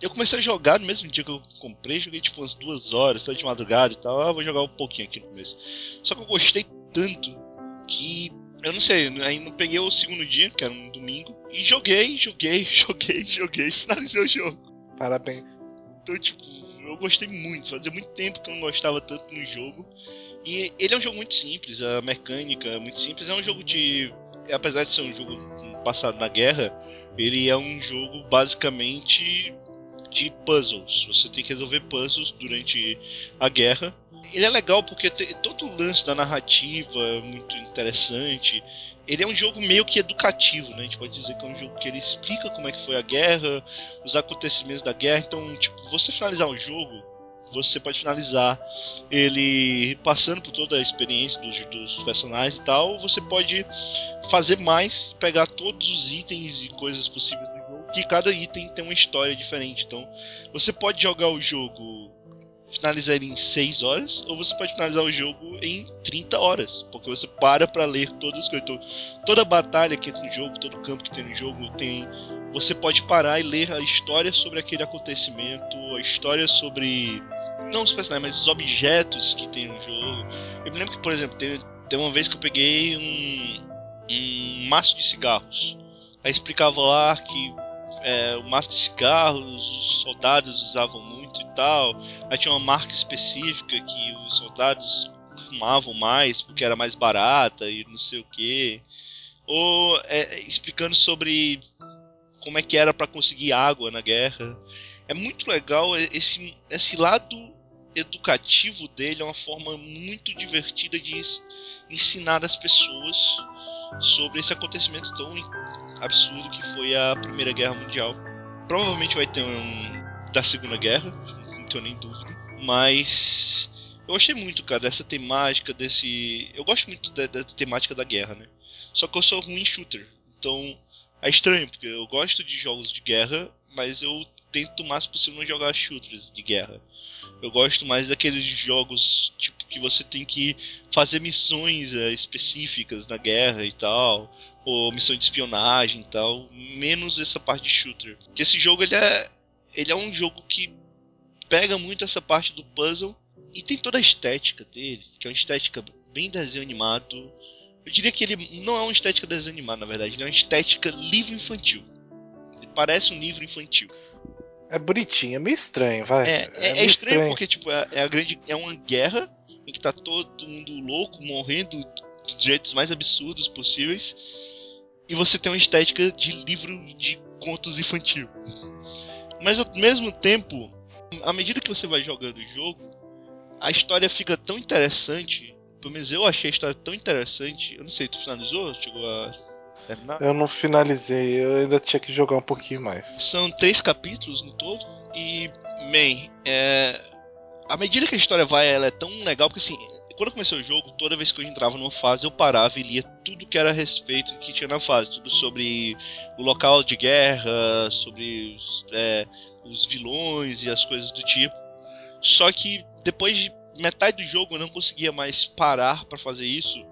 Eu comecei a jogar no mesmo dia que eu comprei, joguei tipo umas duas horas, tava de madrugada e tal. Ah, vou jogar um pouquinho aqui no começo. Só que eu gostei tanto que eu não sei, aí não peguei o segundo dia, que era um domingo, e joguei, joguei, [LAUGHS] joguei, joguei, finalizei o jogo. Parabéns. Então, tipo, eu gostei muito. Fazia muito tempo que eu não gostava tanto no jogo. E ele é um jogo muito simples, a mecânica é muito simples. É um jogo de. Apesar de ser um jogo passado na guerra, ele é um jogo basicamente de puzzles. Você tem que resolver puzzles durante a guerra. Ele é legal porque tem todo o lance da narrativa é muito interessante. Ele é um jogo meio que educativo, né? A gente pode dizer que é um jogo que ele explica como é que foi a guerra, os acontecimentos da guerra. Então, tipo, você finalizar o jogo, você pode finalizar ele passando por toda a experiência dos, dos personagens e tal. Você pode fazer mais, pegar todos os itens e coisas possíveis que cada item tem uma história diferente. Então, você pode jogar o jogo finalizar em 6 horas, ou você pode finalizar o jogo em 30 horas, porque você para pra ler todas as coisas. Então, toda batalha que tem no jogo, todo campo que tem no jogo, tem. Você pode parar e ler a história sobre aquele acontecimento, a história sobre. Não os personagens, mas os objetos que tem no jogo. Eu me lembro que, por exemplo, tem, tem uma vez que eu peguei um, um maço de cigarros. Aí explicava lá que é, o maço de cigarros os soldados usavam muito e tal. Aí tinha uma marca específica que os soldados fumavam mais porque era mais barata e não sei o que. Ou é, explicando sobre como é que era para conseguir água na guerra. É muito legal esse, esse lado educativo dele, é uma forma muito divertida de ensinar as pessoas sobre esse acontecimento tão absurdo que foi a Primeira Guerra Mundial. Provavelmente vai ter um da Segunda Guerra, não tenho nem dúvida. Mas eu gostei muito, cara, dessa temática, desse. Eu gosto muito da, da temática da guerra, né? Só que eu sou ruim em shooter. Então é estranho, porque eu gosto de jogos de guerra, mas eu tento o máximo possível não jogar shooters de guerra. Eu gosto mais daqueles jogos tipo que você tem que fazer missões é, específicas na guerra e tal, ou missão de espionagem e tal, menos essa parte de shooter. Porque esse jogo ele é ele é um jogo que pega muito essa parte do puzzle e tem toda a estética dele, que é uma estética bem desenho animado. Eu diria que ele não é uma estética desenho animado, na verdade, ele é uma estética livro infantil. Ele parece um livro infantil. É bonitinho, é meio estranho, vai. É, é, é meio estranho, porque tipo, é, é a grande. É uma guerra em que tá todo mundo louco, morrendo dos jeitos mais absurdos possíveis. E você tem uma estética de livro de contos infantil. Mas ao mesmo tempo, à medida que você vai jogando o jogo, a história fica tão interessante. Pelo menos eu achei a história tão interessante. Eu não sei, tu finalizou? Chegou a terminar? Eu não finalizei, eu ainda tinha que jogar um pouquinho mais. São três capítulos no todo. E, man, é... à medida que a história vai, ela é tão legal. Porque assim, quando comecei o jogo, toda vez que eu entrava numa fase, eu parava e lia tudo que era a respeito que tinha na fase. Tudo sobre o local de guerra, sobre os, é, os vilões e as coisas do tipo. Só que depois de metade do jogo eu não conseguia mais parar para fazer isso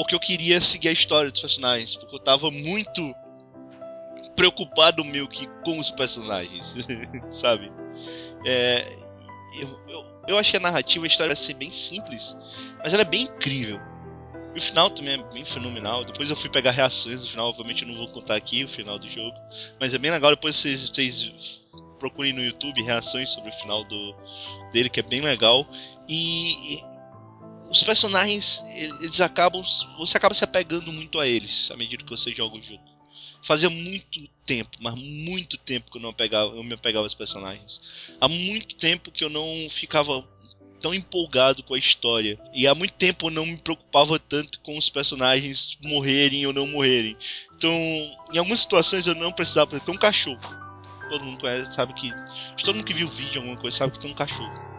porque eu queria seguir a história dos personagens, porque eu tava muito preocupado meio que com os personagens, [LAUGHS] sabe? É, eu, eu, eu achei a narrativa, a história ser bem simples, mas ela é bem incrível. E o final também é bem fenomenal. Depois eu fui pegar reações do final, obviamente eu não vou contar aqui o final do jogo. Mas é bem legal, depois vocês, vocês procurem no YouTube reações sobre o final do, dele, que é bem legal. E, e os personagens, eles acabam. Você acaba se apegando muito a eles à medida que você joga o jogo. Fazia muito tempo, mas muito tempo que eu não pegava, eu me apegava aos personagens. Há muito tempo que eu não ficava tão empolgado com a história. E há muito tempo eu não me preocupava tanto com os personagens morrerem ou não morrerem. Então, em algumas situações eu não precisava ter um cachorro. Todo mundo conhece, sabe que. Todo mundo que viu o vídeo, alguma coisa, sabe que tem um cachorro.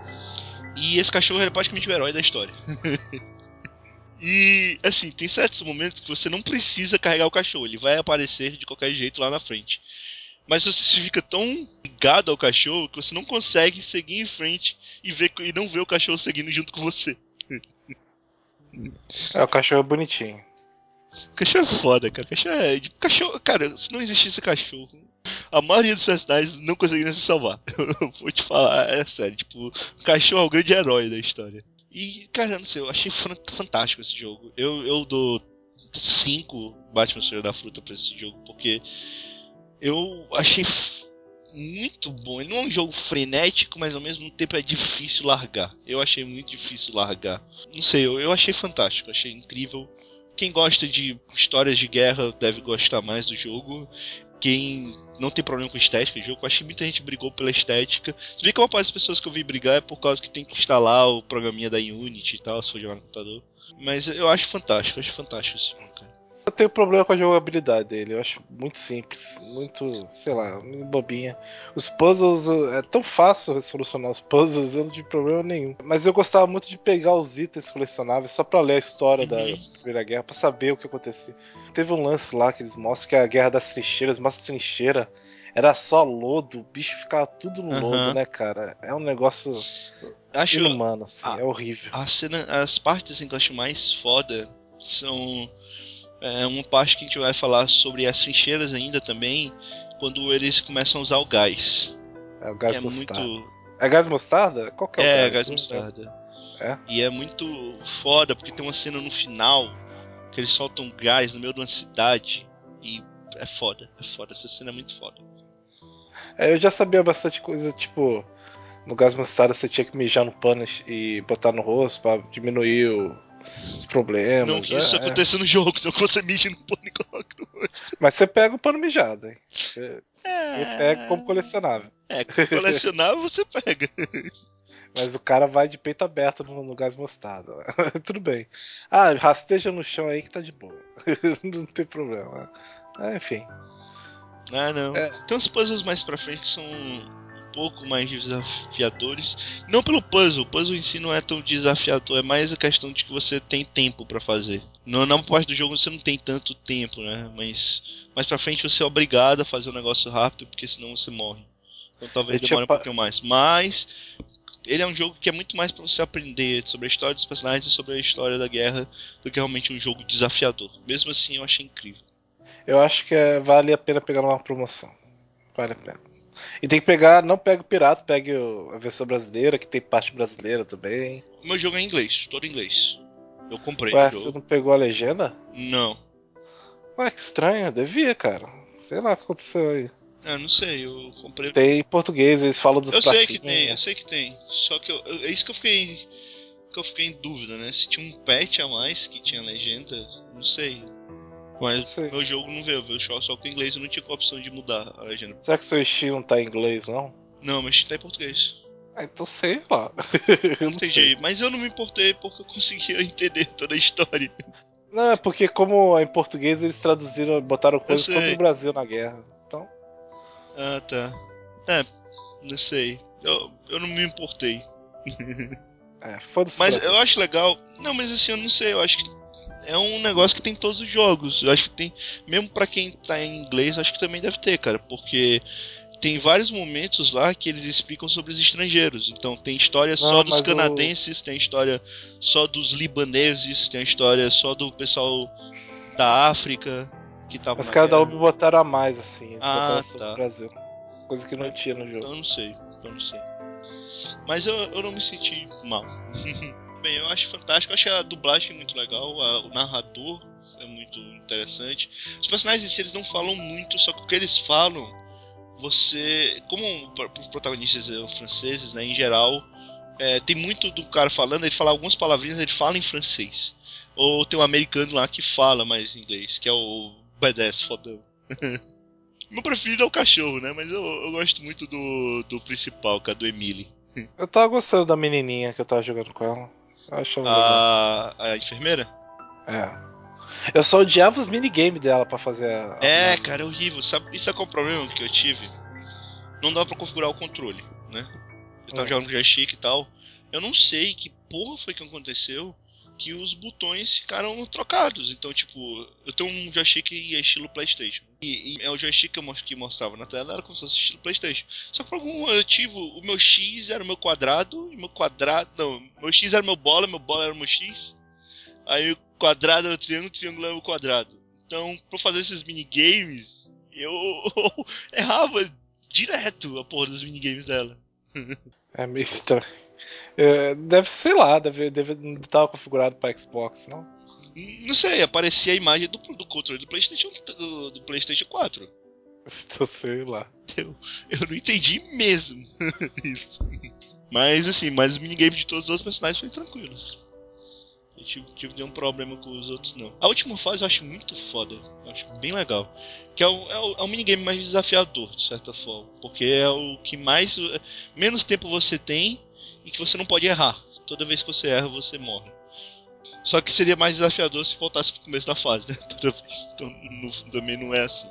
E esse cachorro é praticamente o herói da história. [LAUGHS] e, assim, tem certos momentos que você não precisa carregar o cachorro, ele vai aparecer de qualquer jeito lá na frente. Mas você fica tão ligado ao cachorro que você não consegue seguir em frente e, ver, e não ver o cachorro seguindo junto com você. [LAUGHS] É, o cachorro é bonitinho. O cachorro é foda, cara. O cachorro é. Cachorro, cara, se não existisse cachorro, a maioria dos personagens não conseguiriam se salvar. [LAUGHS] Eu vou te falar, é sério. Tipo, o cachorro é o grande herói da história. E, cara, não sei, eu achei fantástico esse jogo. Eu, eu dou 5 Batman Senhor da Fruta pra esse jogo, porque eu achei muito bom. Ele não é um jogo frenético, mas ao mesmo tempo é difícil largar. Eu achei muito difícil largar. Não sei, eu, eu achei fantástico, achei incrível. Quem gosta de histórias de guerra deve gostar mais do jogo. Quem não tem problema com estética de jogo, eu acho que muita gente brigou pela estética. Se bem que uma parte das pessoas que eu vi brigar é por causa que tem que instalar o programinha da Unity e tal, se for jogar no computador. Mas eu acho fantástico, eu acho fantástico esse jogo, cara. Eu tenho problema com a jogabilidade dele. Eu acho muito simples, muito, sei lá, muito bobinha. Os puzzles, é tão fácil solucionar os puzzles, eu não tive problema nenhum. Mas eu gostava muito de pegar os itens colecionáveis só pra ler a história uhum. da Primeira Guerra, pra saber o que acontecia. Teve um lance lá que eles mostram que é a Guerra das Trincheiras, mas trincheira era só lodo, o bicho ficava tudo no uhum. lodo, né, cara? É um negócio acho inumano, assim, a, é horrível. Cena, as partes assim, que eu acho mais foda são é uma parte que a gente vai falar sobre as trincheiras ainda também, quando eles começam a usar o gás. É o gás é mostarda. Muito... É gás mostarda? Qual que é, é o gás? É, gás mostarda. É? E é muito foda, porque tem uma cena no final que eles soltam gás no meio de uma cidade e é foda, é foda, essa cena é muito foda. É, eu já sabia bastante coisa, tipo, no gás mostarda você tinha que mijar no pano e botar no rosto para diminuir o, os problemas. Não que isso é, aconteça no jogo, não que você mije no pano e coloca no. Mas você pega o pano mijado, hein? Você, é... você pega como colecionável. É, como colecionável você pega. Mas o cara vai de peito aberto no, no gás mostarda. [LAUGHS] Tudo bem. Ah, rasteja no chão aí que tá de boa. [LAUGHS] não tem problema. Ah, enfim. Ah, não. É. Tem uns puzzles mais pra frente que são pouco mais desafiadores. Não pelo puzzle, o puzzle em si não é tão desafiador, é mais a questão de que você tem tempo para fazer. Não, na parte do jogo você não tem tanto tempo, né? Mas mais pra frente você é obrigado a fazer um negócio rápido, porque senão você morre. Então talvez demore um pouquinho mais. Mas ele é um jogo que é muito mais para você aprender sobre a história dos personagens e sobre a história da guerra do que realmente um jogo desafiador. Mesmo assim, eu achei incrível. Eu acho que é, vale a pena pegar uma promoção. Vale a pena. E tem que pegar, não pega o pirata, pegue a versão brasileira, que tem parte brasileira também. O meu jogo é em inglês, todo em inglês. Eu comprei. Ué, você não pegou a legenda? Não. Ué, que estranho, devia, cara. Sei lá o que aconteceu aí. Ah, não sei, eu comprei. Tem em português, eles falam dos Eu sei que tem, eu sei que tem. Só que eu, eu, é isso que eu fiquei. que eu fiquei em dúvida, né? Se tinha um patch a mais que tinha legenda, não sei. Mas Sei. meu jogo não veio, veio só, só com inglês, eu não tinha opção de mudar a legenda. Será que seu não tá em inglês, não? Não, meu estilo tá em português. Ah, então sei lá. [LAUGHS] eu não entendi, sei. mas eu não me importei porque eu conseguia [LAUGHS] entender toda a história. Não, é porque como em português eles traduziram, botaram coisas sobre o Brasil na guerra. Então. Ah, tá. É, não sei. Eu, eu não me importei. [LAUGHS] É, foda-se. Mas Brasil. eu acho legal. Não, mas assim, eu não sei, eu acho que é um negócio que tem em todos os jogos. Eu acho que tem, mesmo para quem tá em inglês, acho que também deve ter, cara, porque tem vários momentos lá que eles explicam sobre os estrangeiros. Então tem história só Não, dos mas o- canadenses, tem história só dos libaneses, tem história só do pessoal da África que tava Os na caras da guerra. Ubi botaram a mais, assim. Ah, tá. Brasil. Coisa que não tinha no jogo. Eu não sei, eu não sei. Mas eu, eu não me senti mal. [LAUGHS] Bem, eu acho fantástico, eu acho a dublagem muito legal, a- o narrador é muito interessante. Os personagens em si, eles não falam muito, só que o que eles falam, você. Como os protagonistas são franceses, né, em geral, é, tem muito do cara falando, ele fala algumas palavrinhas, ele fala em francês. Ou tem um americano lá que fala mais inglês, que é o B10 fodão. [LAUGHS] Meu preferido é o cachorro, né? Mas eu, eu gosto muito do, do principal, que é do Emily. Eu tava gostando da menininha que eu tava jogando com ela. A, a enfermeira? É. Eu só odiava os minigames dela pra fazer a. É, cara, é horrível. Sabe, isso é qual é o problema que eu tive? Não dava pra configurar o controle, né? Eu tava É. jogando com joystick e tal. Eu não sei que porra foi que aconteceu que os botões ficaram trocados. Então, tipo, eu tenho um joystick estilo PlayStation. E, e é o joystick que, eu, que mostrava na tela era como se fosse estilo PlayStation. Só que por algum motivo, o meu X era o meu quadrado, e meu quadrado. Não, meu X era meu bola, meu bola era meu X. Aí o quadrado era o triângulo, o triângulo era o quadrado. Então, pra fazer esses minigames, eu [LAUGHS] errava direto a porra dos minigames dela. [LAUGHS] É meio estranho. É, deve, sei lá, deve, deve não tava configurado pra Xbox, não? Não sei, aparecia a imagem do, do controle do PlayStation, do, do PlayStation 4. Então, [LAUGHS] sei lá. Eu não entendi mesmo [LAUGHS] isso. Mas assim, mas os minigames de todos os personagens foram tranquilos. Eu tive, tive nenhum problema com os outros, não. A última fase eu acho muito foda. Eu acho bem legal. Que é o, é o, é o minigame mais desafiador, de certa forma. Porque é o que mais. Menos tempo você tem e que você não pode errar. Toda vez que você erra, você morre. Só que seria mais desafiador se voltasse pro começo da fase, né? [LAUGHS] Toda vez. Então no- também não é assim.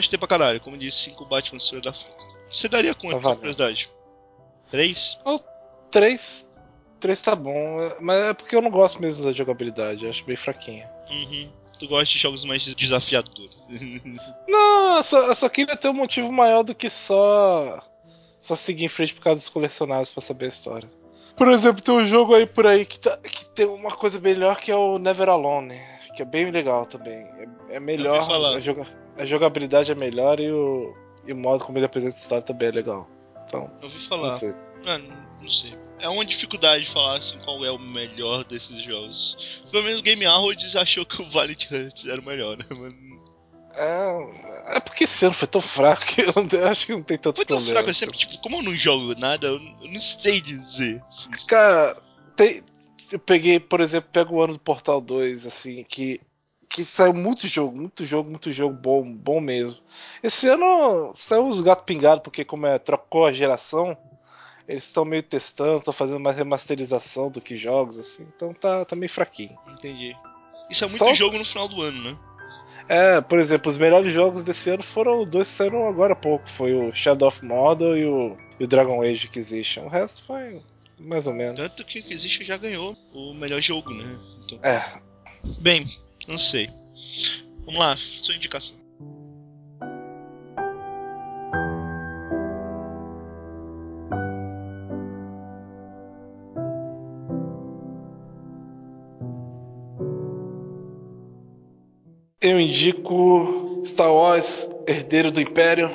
De ter pra caralho. Como disse, 5 Batman História da Fruta. Você daria quanto, Tá curiosidade? 3? Três. Três tá bom, mas é porque eu não gosto mesmo da jogabilidade, eu acho bem fraquinha. Uhum. Tu gosta de jogos mais desafiadores. [LAUGHS] Não, eu só, eu só queria ter um motivo maior do que só. Só seguir em frente por causa dos colecionáveis pra saber a história. Por exemplo, tem um jogo aí por aí que, tá- que tem uma coisa melhor que é o Never Alone, que é bem legal também. É, é melhor, a, joga- a jogabilidade é melhor e o, e o modo como ele apresenta a história também é legal. Então, Eu ouvi não falar. sei. Ah, não, não sei. É uma dificuldade falar assim qual é o melhor desses jogos. Pelo menos o Game Awards achou que o Valiant Hearts era o melhor, né? Mas É, é porque esse ano foi tão fraco que [LAUGHS] eu, não- eu acho que não tem tanto foi tão problema. fraco assim, tipo, como eu não jogo nada, eu não, eu sei dizer. Cara, tem, eu peguei, por exemplo, pego o ano do Portal 2, assim, que, que saiu muito jogo, muito jogo, muito jogo bom, bom mesmo. Esse ano saiu os gato pingado, porque como é, trocou a geração, eles estão meio testando, estão fazendo mais remasterização do que jogos, assim, então tá, tá meio fraquinho. Entendi. Isso é muito Só- jogo no final do ano, né? É, por exemplo, os melhores jogos desse ano foram dois que saíram agora há pouco, foi o Shadow of Mordor e o, e o Dragon Age Inquisition. O resto foi mais ou menos. Tanto que o Existe já ganhou o melhor jogo, né? Então, É, bem, não sei. Vamos lá, sua indicação. Eu indico Star Wars Herdeiro do Império.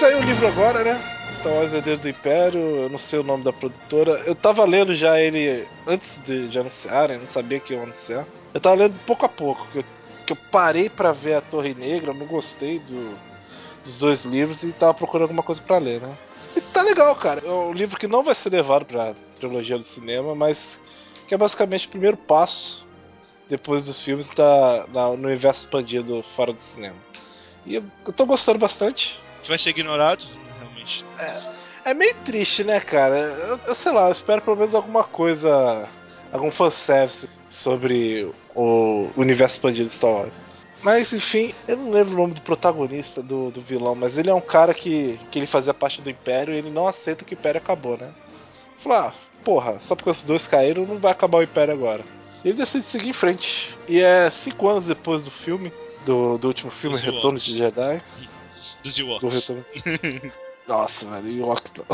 Saiu o livro agora, né? Star Wars Herdeiro do Império, eu não sei o nome da produtora. Eu tava lendo já ele antes de, de anunciarem, eu não sabia que iam anunciar. Eu tava lendo pouco a pouco, que eu, que eu parei pra ver a Torre Negra, eu não gostei do, dos dois livros e tava procurando alguma coisa pra ler, né? Tá legal, cara. É um livro que não vai ser levado pra trilogia do cinema, mas que é basicamente o primeiro passo depois dos filmes da, na- no universo expandido fora do cinema. E eu, eu tô gostando bastante. Que vai ser ignorado, realmente. É meio triste, né, cara? Eu, eu sei lá, eu espero pelo menos alguma coisa, algum fanservice sobre o universo expandido de Star Wars. Mas enfim, eu não lembro o nome do protagonista, do, do vilão, mas ele é um cara que, que ele fazia parte do Império e ele não aceita que o Império acabou, né? falou: ah, porra, só porque os dois caíram não vai acabar o Império agora. E ele decide seguir em frente. E é cinco anos depois do filme, do, do último filme, Retorno de Jedi. Dos Do Ewoks. Retorno. [LAUGHS] Nossa, velho, Ewok não.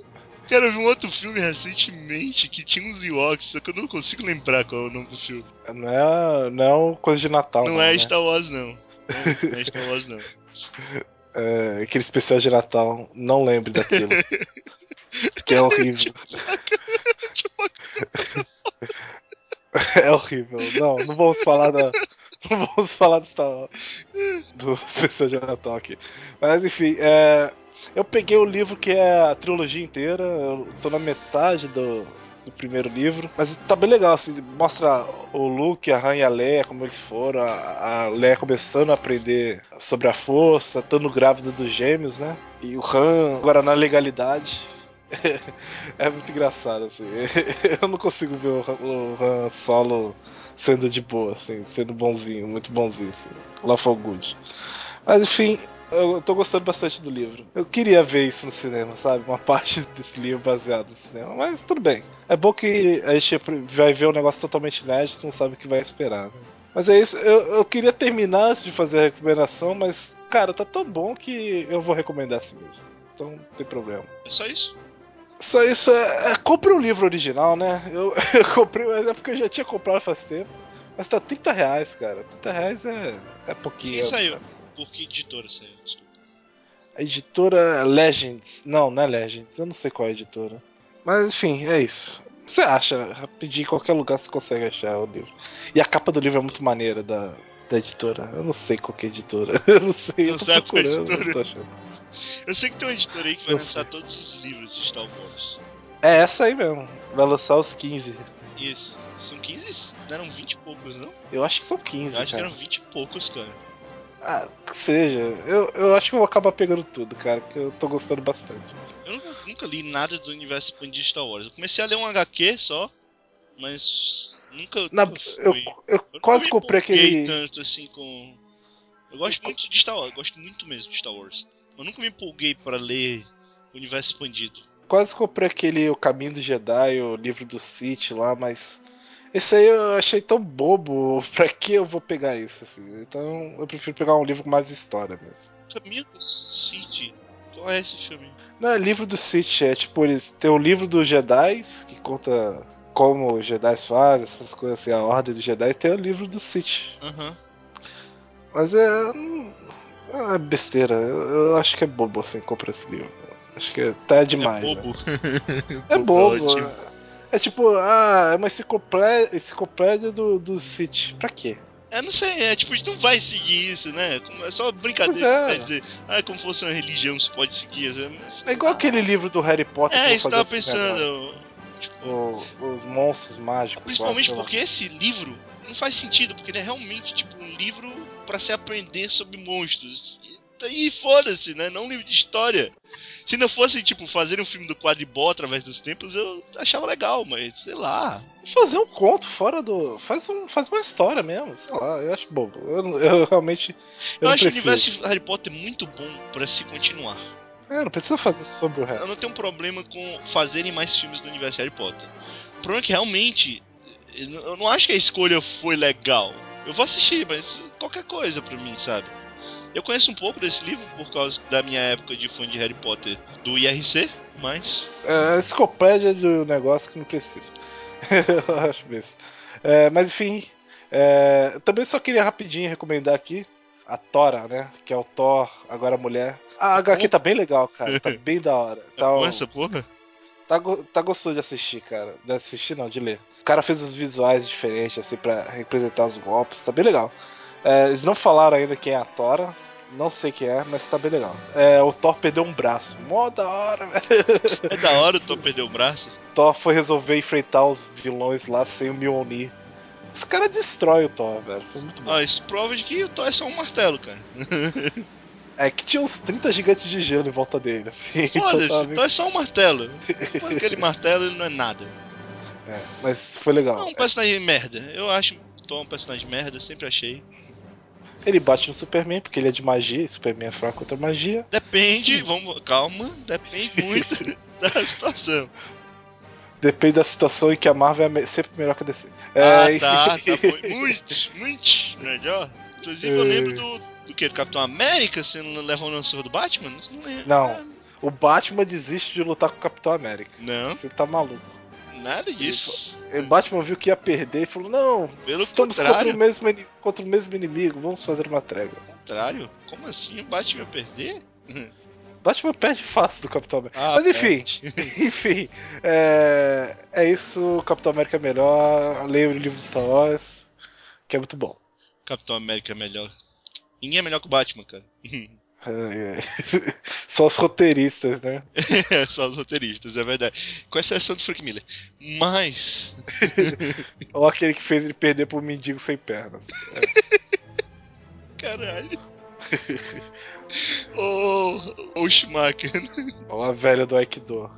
[LAUGHS] Cara, eu vi um outro filme recentemente que tinha uns Ewoks, só que eu não consigo lembrar qual é o nome do filme. Não é, não é coisa de Natal, Não, não. é né? Star Wars, não. Não, não é Star Wars, não. [LAUGHS] É, aquele especial de Natal, não lembre daquilo. que é horrível. [LAUGHS] [LAUGHS] é horrível. Não, não vamos falar da. [LAUGHS] Não vamos falar do, Star- do especial de Natal aqui. Mas enfim, é, eu peguei o livro que é a trilogia inteira. Eu tô na metade do, do primeiro livro. Mas tá bem legal, assim, mostra o Luke, a Han e a Leia, como eles foram, a, a Leia começando a aprender sobre a força, estando grávida dos gêmeos, né? E o Han agora na legalidade. [LAUGHS] é muito engraçado, assim. [LAUGHS] Eu não consigo ver o Han solo sendo de boa, assim, sendo bonzinho, muito bonzinho, assim. Lawful good. Mas enfim, eu tô gostando bastante do livro. Eu queria ver isso no cinema, sabe? Uma parte [LAUGHS] desse livro baseado no cinema. Mas tudo bem. É bom que a gente vai ver um negócio totalmente inédito, não sabe o que vai esperar. Né? Mas é isso. Eu, eu queria terminar antes de fazer a recomendação, mas, cara, tá tão bom que eu vou recomendar assim mesmo. Então não tem problema. É só isso. Só isso é. é compre o livro original, né? Eu, [LAUGHS] eu comprei, mas é porque eu já tinha comprado faz tempo. Mas tá 30 reais, cara. 30 reais é, é pouquinho. Quem saiu? Por que editora saiu? A editora Legends. Não, não é Legends. Eu não sei qual é a editora. Mas enfim, é isso. Você acha? Rapidinho, em qualquer lugar você consegue achar o livro. E a capa do livro é muito maneira da, da editora. Eu não sei qual que é a editora. [LAUGHS] Eu não sei. Não eu tô sabe qual é a procurando. editora? não tô achando. Eu sei que tem uma editora aí que vai Eu lançar sei. todos os livros de Star Wars. É essa aí mesmo. Vai lançar os 15. Isso. São 15? Não eram 20 e poucos, não? Eu acho que são 15, Eu acho que eram 20 e poucos, cara. Ah, que seja. Eu, eu acho que eu vou acabar pegando tudo, cara. Que eu tô gostando bastante. Eu nunca, nunca li nada do universo expandido de Star Wars. Eu comecei a ler um HQ só, mas nunca. Na- eu, eu Eu quase comprei aquele. tanto assim com. Eu gosto muito de Star Wars, eu gosto muito mesmo de Star Wars. Eu nunca me empolguei para ler o universo expandido. Quase comprei aquele O Caminho do Jedi, o livro do Sith lá, mas. Esse aí eu achei tão bobo. [LAUGHS] Pra que eu vou pegar isso, assim? Então eu prefiro pegar um livro com mais história mesmo. Caminho do City. Qual é esse filme? Não é livro do Sith, é tipo, eles tem o livro dos Jedi, que conta como os Jedi fazem, essas coisas assim, a ordem dos Jedi, tem o livro do Sith. Aham. Mas é. É besteira. Eu, eu acho que é bobo assim comprar esse livro. Acho que tá demais. [LAUGHS] é né? bobo. É bobo. É, é tipo, ah, é uma enciclopédia, enciclopédia do, do City. Pra quê? Eu não sei, é tipo, a gente não vai seguir isso, né? É só brincadeira. É. Dizer, ah, é como fosse uma religião, você pode seguir. mas- É igual aquele livro do Harry Potter É, que eu isso eu tava pensando. O- os monstros mágicos. Principalmente lá. porque esse livro não faz sentido, porque ele é realmente tipo um livro pra se aprender sobre monstros. E daí foda-se, né? Não um livro de história. Se não fosse, tipo, fazer um filme do quadribol através dos tempos, eu achava legal, mas sei lá. Fazer um conto fora do. Faz, um, faz uma história mesmo, sei lá, eu acho bobo. Eu, eu realmente. Eu, Eu, acho o preciso. universo de Harry Potter muito bom pra se continuar. É, não precisa fazer sobre o resto. Eu não tenho um problema com fazerem mais filmes do universo de Harry Potter. O problema é que realmente. Eu não- acho que a escolha foi legal. Eu vou assistir, mas qualquer coisa pra mim, sabe? Eu conheço um pouco desse livro por causa da minha época de fã de Harry Potter do IRC, mas. É a enciclopédia do negócio que não precisa. [LAUGHS] eu acho mesmo. É, mas enfim, é, também só queria rapidinho recomendar aqui a Tora, né? Que é o Thor, agora mulher. A HQ tá bem legal, cara. Tá [LAUGHS] bem da hora. É Tá, o- essa porra? tá, go- tá gostoso de assistir, cara. De assistir não, de ler. O cara fez os visuais diferentes, assim, pra representar os golpes. Tá bem legal. É, eles não falaram ainda quem é a Tora. Não sei quem é, mas tá bem legal. É, o Thor perdeu um braço. Mó da hora, [LAUGHS] velho. É da hora o Thor perder o braço. Thor foi resolver enfrentar os vilões lá sem o Mjolnir. Os caras destrói o Thor, velho. Foi muito bom. Ah, isso prova de que o Thor é só um martelo, cara. [LAUGHS] É que tinha uns 30 gigantes de gelo em volta dele, assim. então Foda-se, tava o meio- Thor é só um martelo. Com [LAUGHS] aquele martelo ele não é nada. É, mas foi É legal. um personagem merda. Eu acho Thor um personagem merda, sempre achei. Ele bate no Superman porque ele é de magia e Superman é fraco contra magia. Depende, Sim. vamos. Calma, depende muito. [LAUGHS] da situação. Depende da situação em que a Marvel é sempre melhor que a DC. ah, É, tá, enfim. tá bom. [LAUGHS] Muito, muito melhor. Inclusive, eu É. lembro do, do que? Do Capitão América sendo levando na surra do Batman? Não lembro. Não. O Batman desiste de lutar com o Capitão América. Não, Você tá maluco. nada disso. O Batman viu que ia perder e falou: Não, Pelo estamos contrário. contra o, mesmo, contra o mesmo inimigo, vamos fazer uma trégua. Ao contrário. Como assim o Batman ia perder? Batman perde fácil do Capitão América. Ah, Mas enfim, [LAUGHS] enfim, é, é isso. Capitão América é melhor. Leia o livro de Star Wars, que é muito bom. Capitão América é melhor. Ninguém é melhor que o Batman, cara. [LAUGHS] É, é. [LAUGHS] Só os roteiristas, né? É, Só os roteiristas, é verdade. Com exceção do Frank Miller. Mas. Ou aquele que fez ele perder pro mendigo sem pernas. Caralho. [LAUGHS] Ô, ô Schumacher. Ou a velha do Aikido.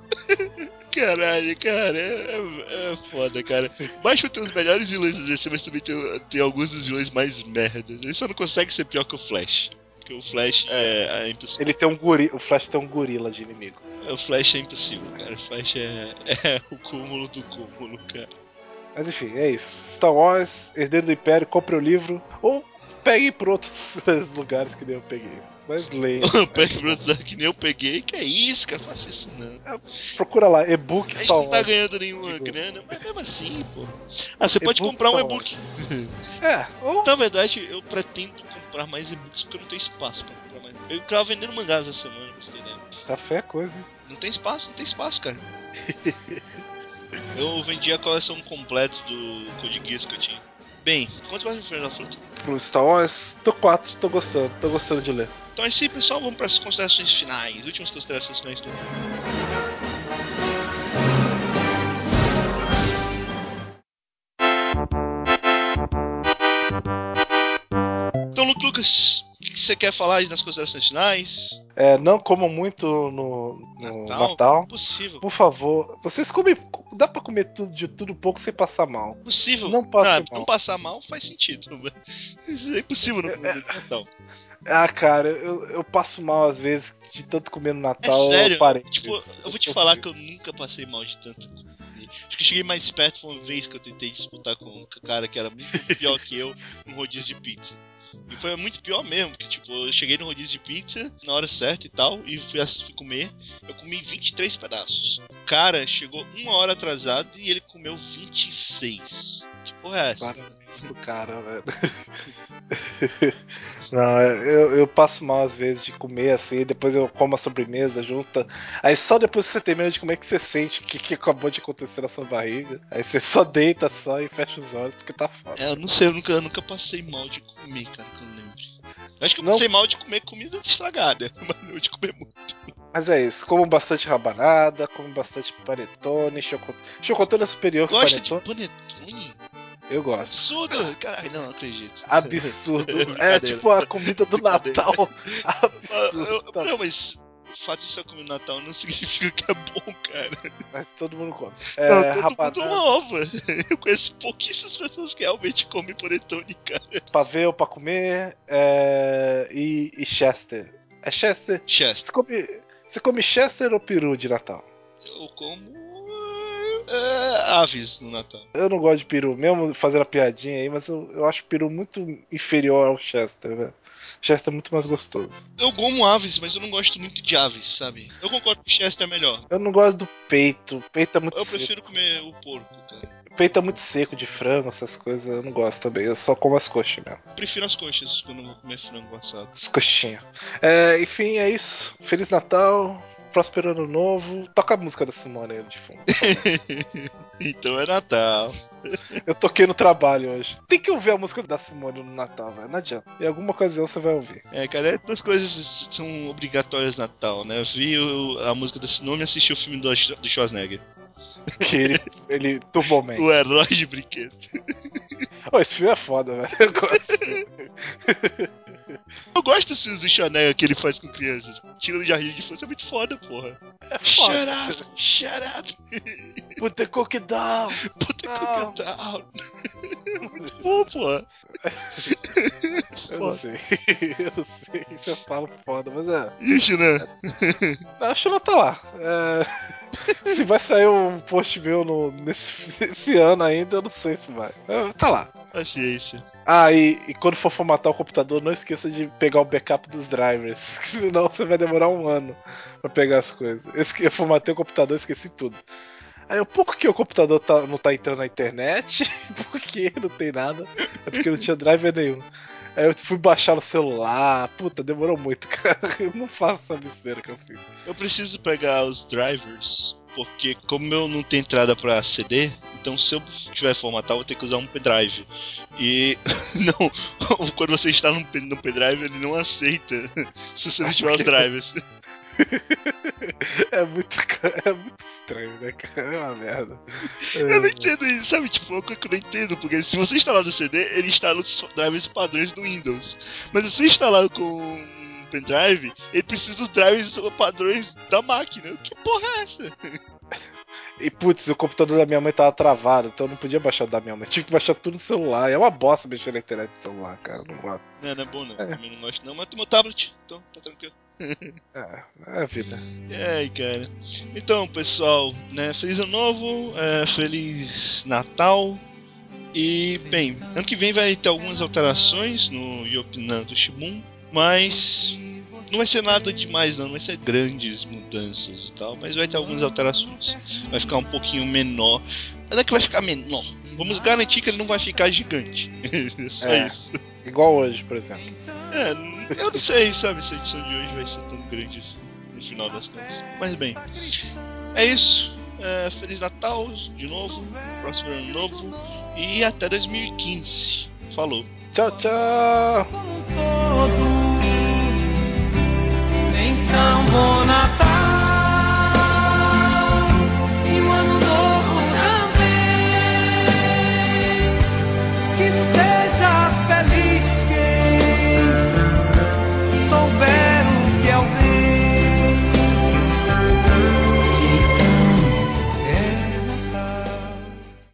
Caralho, cara, é, é, é foda, cara. Batman tem os melhores vilões do DC, mas também tem, tem alguns dos vilões mais merda. Ele só não consegue ser pior que o Flash. Porque o Flash é, é impossível. Ele tem um gorila. O Flash tem um gorila de inimigo. O Flash é impossível, cara. O Flash é, [LAUGHS] é o cúmulo do cúmulo, cara. Mas enfim, é isso. Star Wars, Herdeiro do Império, compre o livro. Ou pegue por outros [LAUGHS] lugares que nem eu peguei. Mas leia. O Pack Brothers que nem eu peguei, que é isso, cara? Faça isso não. Procura lá, e-book Star não tá ganhando nenhuma Digo. grana, mas mesmo assim, pô. Ah, você pode comprar um e-book. [LAUGHS] É, ou Na verdade, eu pretendo comprar mais e-books porque eu não tenho espaço pra comprar mais. Eu tava vendendo mangás essa semana, ter ideia. tá a coisa, hein? Não tem espaço, não tem espaço, cara. [LAUGHS] eu vendi a coleção completa do Code Geass que eu tinha. Bem, quanto mais frente da fruta? Pro Star Wars, tô 4, tô gostando, tô gostando de ler. Então é isso aí, pessoal. Vamos para as considerações finais. Últimas considerações finais do Então, Lucas, o que você quer falar aí nas considerações finais? É, não comam muito no, no Natal. Impossível. Por favor, vocês comem. Dá pra comer tudo de tudo pouco sem passar mal. Impossível. Não passa mal. Não passar mal faz sentido. [LAUGHS] É impossível no começo do Natal. Ah, cara, eu, eu passo mal às vezes de tanto comer no Natal. É sério? Eu parei. Tipo, Isso, eu vou te não falar que eu nunca passei mal de tanto. comer. Acho que eu cheguei mais perto foi uma vez que eu tentei disputar com um cara que era muito pior que eu no rodízio de pizza. E foi muito pior mesmo, porque tipo, eu cheguei no rodízio de pizza na hora certa e tal, e fui, fui comer. Eu comi 23 pedaços. O cara chegou uma hora atrasado e ele comeu 26. Porra é essa? Parabéns pro cara, velho. [LAUGHS] Não, eu, eu passo mal às vezes de comer assim, depois eu como a sobremesa junta. Aí só depois que você termina de comer que você sente o que, que acabou de acontecer na sua barriga. Aí você só deita só e fecha os olhos porque tá foda. É, eu não sei, eu nunca, eu nunca passei mal de comer, cara, que eu lembre. Eu acho que eu Não. passei mal de comer comida estragada, [LAUGHS] mas não de comer muito. Mas é isso, como bastante rabanada, como bastante panetone, chocotone. Chocotone é superior que Gosta de panetone? Eu gosto. Absurdo! Caralho, não, não acredito. Absurdo. [LAUGHS] é Brincadeira. tipo a comida do. Natal. [LAUGHS] Eu- Absurdo. tá? não, mas o fato de ser comer no Natal não significa que é bom, cara. Mas todo mundo come. não, É, todo rabanada, mundo ova. [LAUGHS] Eu conheço pouquíssimas pessoas que realmente comem panetone, cara. pavê ou pra comer é, e, e Chester. É Chester? Chester, Você come, você come Chester ou peru de Natal? eu como é, aves no Natal. Eu não gosto de peru, mesmo fazendo a piadinha aí, mas eu, eu acho peru muito inferior ao Chester, velho. Chester é muito mais gostoso. Eu como aves, mas eu não gosto muito de aves, sabe? Eu concordo que o Chester é melhor. Eu não gosto do peito. Peito é muito Eu seco. prefiro comer o porco, cara. Peito é muito seco de frango, essas coisas. Eu não gosto também. Eu só como as coxas mesmo. Eu prefiro as coxas quando eu vou comer frango assado. As coxinhas. É, enfim, é isso. Feliz Natal. Próspero ano novo. Toca a música da Simone aí de fundo. [LAUGHS] então é Natal. Eu toquei no trabalho hoje. Tem que ouvir a música da Simone no Natal, velho. Não adianta. Em alguma ocasião você vai ouvir. É, cara, é duas coisas são obrigatórias no Natal, né? Eu vi a música desse nome e assisti o filme do, do Schwarzenegger. Que ele, ele Turbo Man. [LAUGHS] O herói de brinquedo. Ô, esse filme é foda, velho. Eu gosto. [LAUGHS] Eu gosto do Schwarzenegger que ele faz com crianças. Tira no jardim de infância, é muito foda, porra. É Shut up, shut up, Put the cookie down. put the Não. cookie down. muito bom, porra. Eu não sei. Eu não sei se eu falo foda, mas é. Isso, né? A Shuna tá lá. É... se vai sair um post meu no, nesse, nesse ano ainda, eu não sei se vai. Ah, Tá lá. Paciência. Ah, e, e quando for formatar o computador, não esqueça de pegar o backup dos drivers. [LAUGHS] Senão você vai demorar um ano pra pegar as coisas. Eu formatei o computador e esqueci tudo. Aí eu, por que o computador tá- não tá entrando na internet? [LAUGHS] Por que não tem nada? É porque não tinha driver nenhum. Aí eu fui baixar no celular. Puta, demorou muito, [LAUGHS] cara. Eu não faço essa besteira que eu fiz. Eu preciso pegar os drivers, porque como eu não tenho entrada pra CD, então se eu tiver formatar, eu vou ter que usar um pendrive. E [LAUGHS] não, [LAUGHS] quando você está no, pen- no pendrive, ele não aceita [LAUGHS] se você não tiver os drivers. É muito, é muito estranho, né, cara? É uma merda. Eu não entendo isso, sabe? Tipo, é uma coisa que eu não entendo, porque se você instalar no CD, ele instala os drivers padrões do Windows. Mas se você instalar com um pendrive, ele precisa dos drivers padrões da máquina. Que porra é essa? E putz, o computador da minha mãe tava travado, então eu não podia baixar da minha mãe. [LAUGHS] Tive que baixar tudo no celular. É uma bosta mexer na internet no celular, cara. Não gosto. Não, não é bom não, É. também não gosto não, mas tem meu tablet, então tá tranquilo. [LAUGHS] [LAUGHS] É, é a vida. É, cara. Então, pessoal, né? Feliz ano novo, é, feliz Natal. E, bem, ano que vem vai ter algumas alterações no Yopinan do Shibun, mas não vai ser nada demais, não. Não vai ser grandes mudanças e tal, mas vai ter algumas alterações. Vai ficar um pouquinho menor. Não é que vai ficar menor. Vamos garantir que ele não vai ficar gigante. [LAUGHS] Só É. isso. Igual hoje, por exemplo. É, eu não sei, sabe, se a edição de hoje vai ser tão grande assim, no final das contas. Mas bem, é isso. É, Feliz Natal de novo, próximo ano novo e até 2015. Falou. Tchau, tchau! buona tarde.